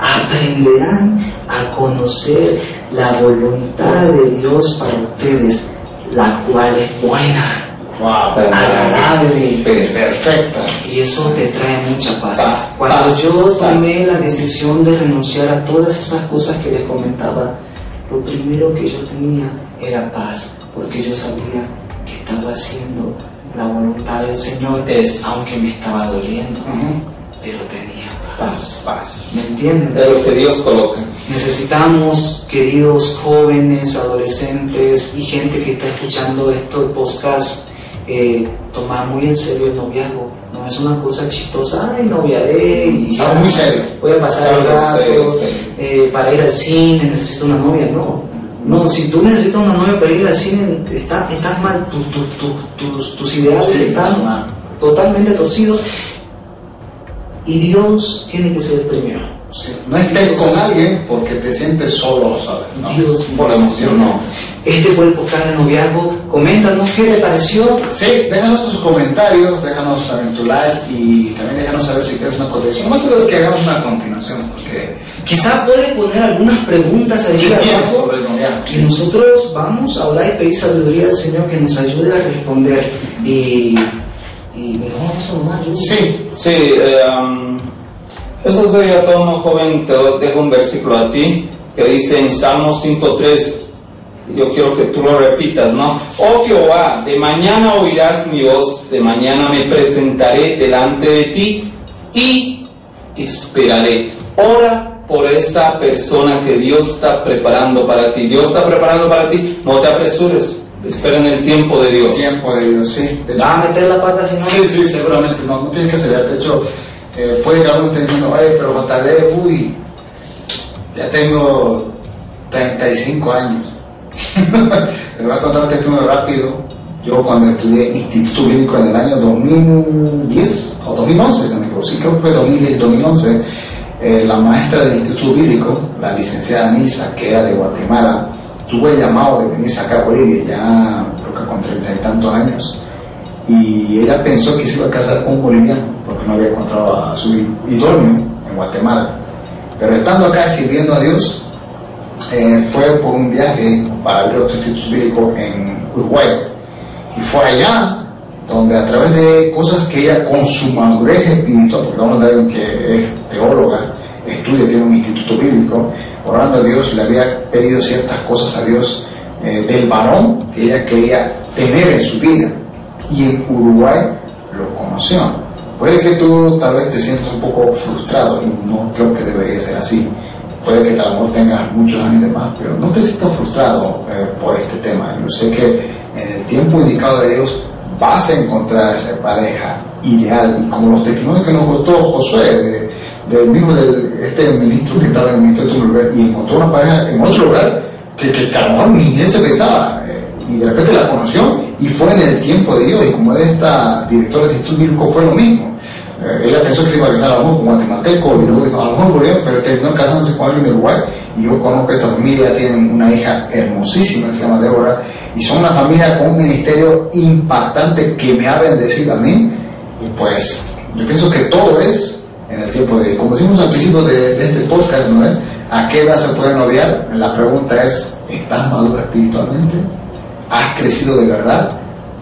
aprenderán a conocer la voluntad de Dios para ustedes, la cual es buena, agradable,
perfecta.
Y eso te trae mucha paz.
Paz,
Cuando
paz,
yo
paz.
tomé la decisión de renunciar a todas esas cosas que les comentaba, lo primero que yo tenía era paz, porque yo sabía que estaba haciendo la voluntad del Señor, aunque me estaba doliendo, pero tenía
Paz, paz.
¿Me entienden?
Es lo que Dios coloca.
Necesitamos, queridos jóvenes, adolescentes y gente que está escuchando estos podcasts, eh, tomar muy en serio el noviazgo. No es una cosa chistosa, ay, noviaré y
Algo muy serio.
voy a pasar el rato eh, para ir al cine, necesito una novia. No, no, si tú necesitas una novia para ir al cine, está- estás mal, Tu- tu- tu- tus, tus ideales
Sí,
están totalmente torcidos y Dios tiene que ser el primero.
No estés con alguien porque te sientes solo, ¿sabes? No.
Dios
Por emoción, no.
Este fue el podcast de noviazgo. Coméntanos qué te pareció.
Sí, déjanos tus comentarios, déjanos también tu like y también déjanos saber si quieres una cotización. Lo más seguro es que hagamos una continuación porque
Quizás puedes poner algunas preguntas ahí
¿Qué tienes
abajo.
sobre el noviazgo?
Y nosotros vamos a orar y pedir sabiduría al Señor que nos ayude a responder. Y, y no, eso nomás. Yo,
Sí, sí. eh, um, eso sería todo, ¿no, joven? Te doy- dejo un versículo a ti que dice en Salmo 5.3. Yo quiero que tú lo repitas, ¿no? Oh Jehová, de mañana oirás mi voz, de mañana me presentaré delante de ti y esperaré. Ora por esa persona que Dios está preparando para ti. Dios está preparando para ti, no te apresures. Espera en el tiempo de Dios.
tiempo de Dios, sí. De hecho-
¿Va a meter la pata si no?
Sí, sí, seguramente no, no tienes que acelerar. De hecho, eh, puede que alguno esté diciendo, oye, pero JD, uy, ya tengo 35 años. Les voy a contar un testimonio rápido. Yo cuando estudié Instituto Bíblico en el año 2010 o 2011, si no me equivoco, sí creo que fue 2010 2011, eh, la maestra del Instituto Bíblico, la licenciada Nilsa, que era de Guatemala, tuvo el llamado de venirse acá a Bolivia, ya creo que con treinta y tantos años y ella pensó que se iba a casar con un boliviano porque no había encontrado a su idóneo en Guatemala. Pero estando acá sirviendo a Dios, eh, fue por un viaje para abrir otro instituto bíblico en Uruguay. Y fue allá donde a través de cosas que ella con su madurez espiritual, porque vamos a alguien que es teóloga, estudia, tiene un instituto bíblico, orando a Dios, le había pedido ciertas cosas a Dios eh, del varón que ella quería tener en su vida y en Uruguay lo conoció. Puede que tú tal vez te sientas un poco frustrado y no creo que debería ser así. Puede que a lo mejor tengas muchos años de más, pero no te sientas frustrado eh, por este tema. Yo sé que en el tiempo indicado de Dios vas a encontrar esa pareja ideal y como los testimonios que nos contó Josué, de- del mismo del, este ministro que estaba en el ministerio de lugar y encontró una pareja en otro lugar que, que, que ni él se pensaba eh, y de repente la conoció y fue en el tiempo de Dios y como de esta directora de Bíblico fue lo mismo Eh, ella pensó que se iba a casar a lo mejor con guatemalteco y luego dijo, a lo mejor murió, pero terminó casándose con alguien de Uruguay. Y yo conozco esta familia, tienen una hija hermosísima, se llama Débora, y son una familia con un ministerio impactante que me ha bendecido a mí. Y pues yo pienso que todo es en el tiempo de, como decimos al principio de, este podcast, ¿no? es? ¿A qué edad se puede noviar? La pregunta es, ¿estás madura espiritualmente? ¿Has crecido de verdad?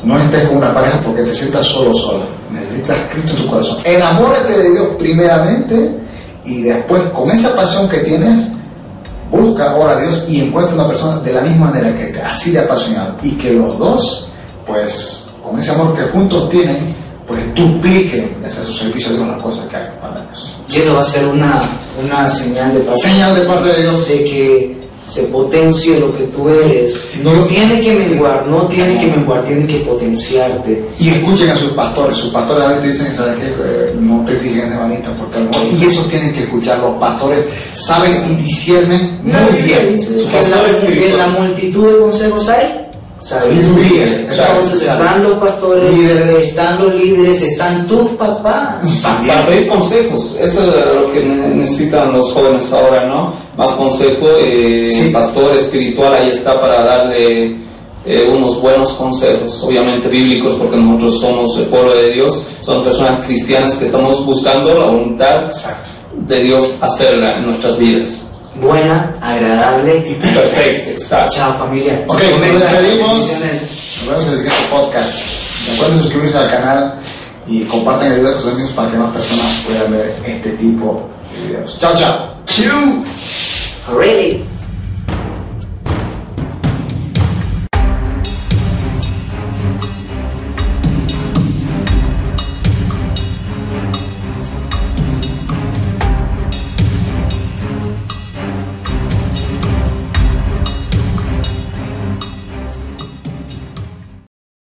No estés con una pareja porque te sientas solo sola. Necesitas Cristo en tu corazón. Enamórate de Dios primeramente y después con esa pasión que tienes, busca ahora a Dios y encuentra una persona de la misma manera que te, así de apasionado. Y que los dos, pues, con ese amor que juntos tienen, pues dupliquen hacia su servicio a Dios las cosas que hagan para Dios.
Y eso va a ser una, una señal de parte,
Señal de parte de Dios.
de que se potencie lo que tú eres. No tiene que menguar, no tiene que menguar, tiene que potenciarte.
Y escuchen a sus pastores. Sus pastores a veces dicen, ¿sabes qué? Eh, no te fijes en manita porque a lo mejor... Y eso tienen que escuchar. Los pastores saben y disciernen muy bien.
Dice
Sus
que la, multitud de consejos hay
Sabiduría.
Entonces
Exacto.
están los pastores,
Líderes.
están los líderes, están tus papás.
Para pedir consejos, eso es lo que ne- necesitan los jóvenes ahora, ¿no? Más consejo, eh, pastor espiritual ahí está para darle eh, unos buenos consejos, obviamente bíblicos, porque nosotros somos el pueblo de Dios, son personas cristianas que estamos buscando la voluntad de Dios hacerla en nuestras vidas.
Buena, agradable y
perfecta. Exacto.
Chao familia.
Ok, nos despedimos. Nos vemos en el siguiente podcast. Recuerden suscribirse al canal y compartan el video con sus amigos para que más personas puedan ver este tipo de videos. Chao, chao.
Really?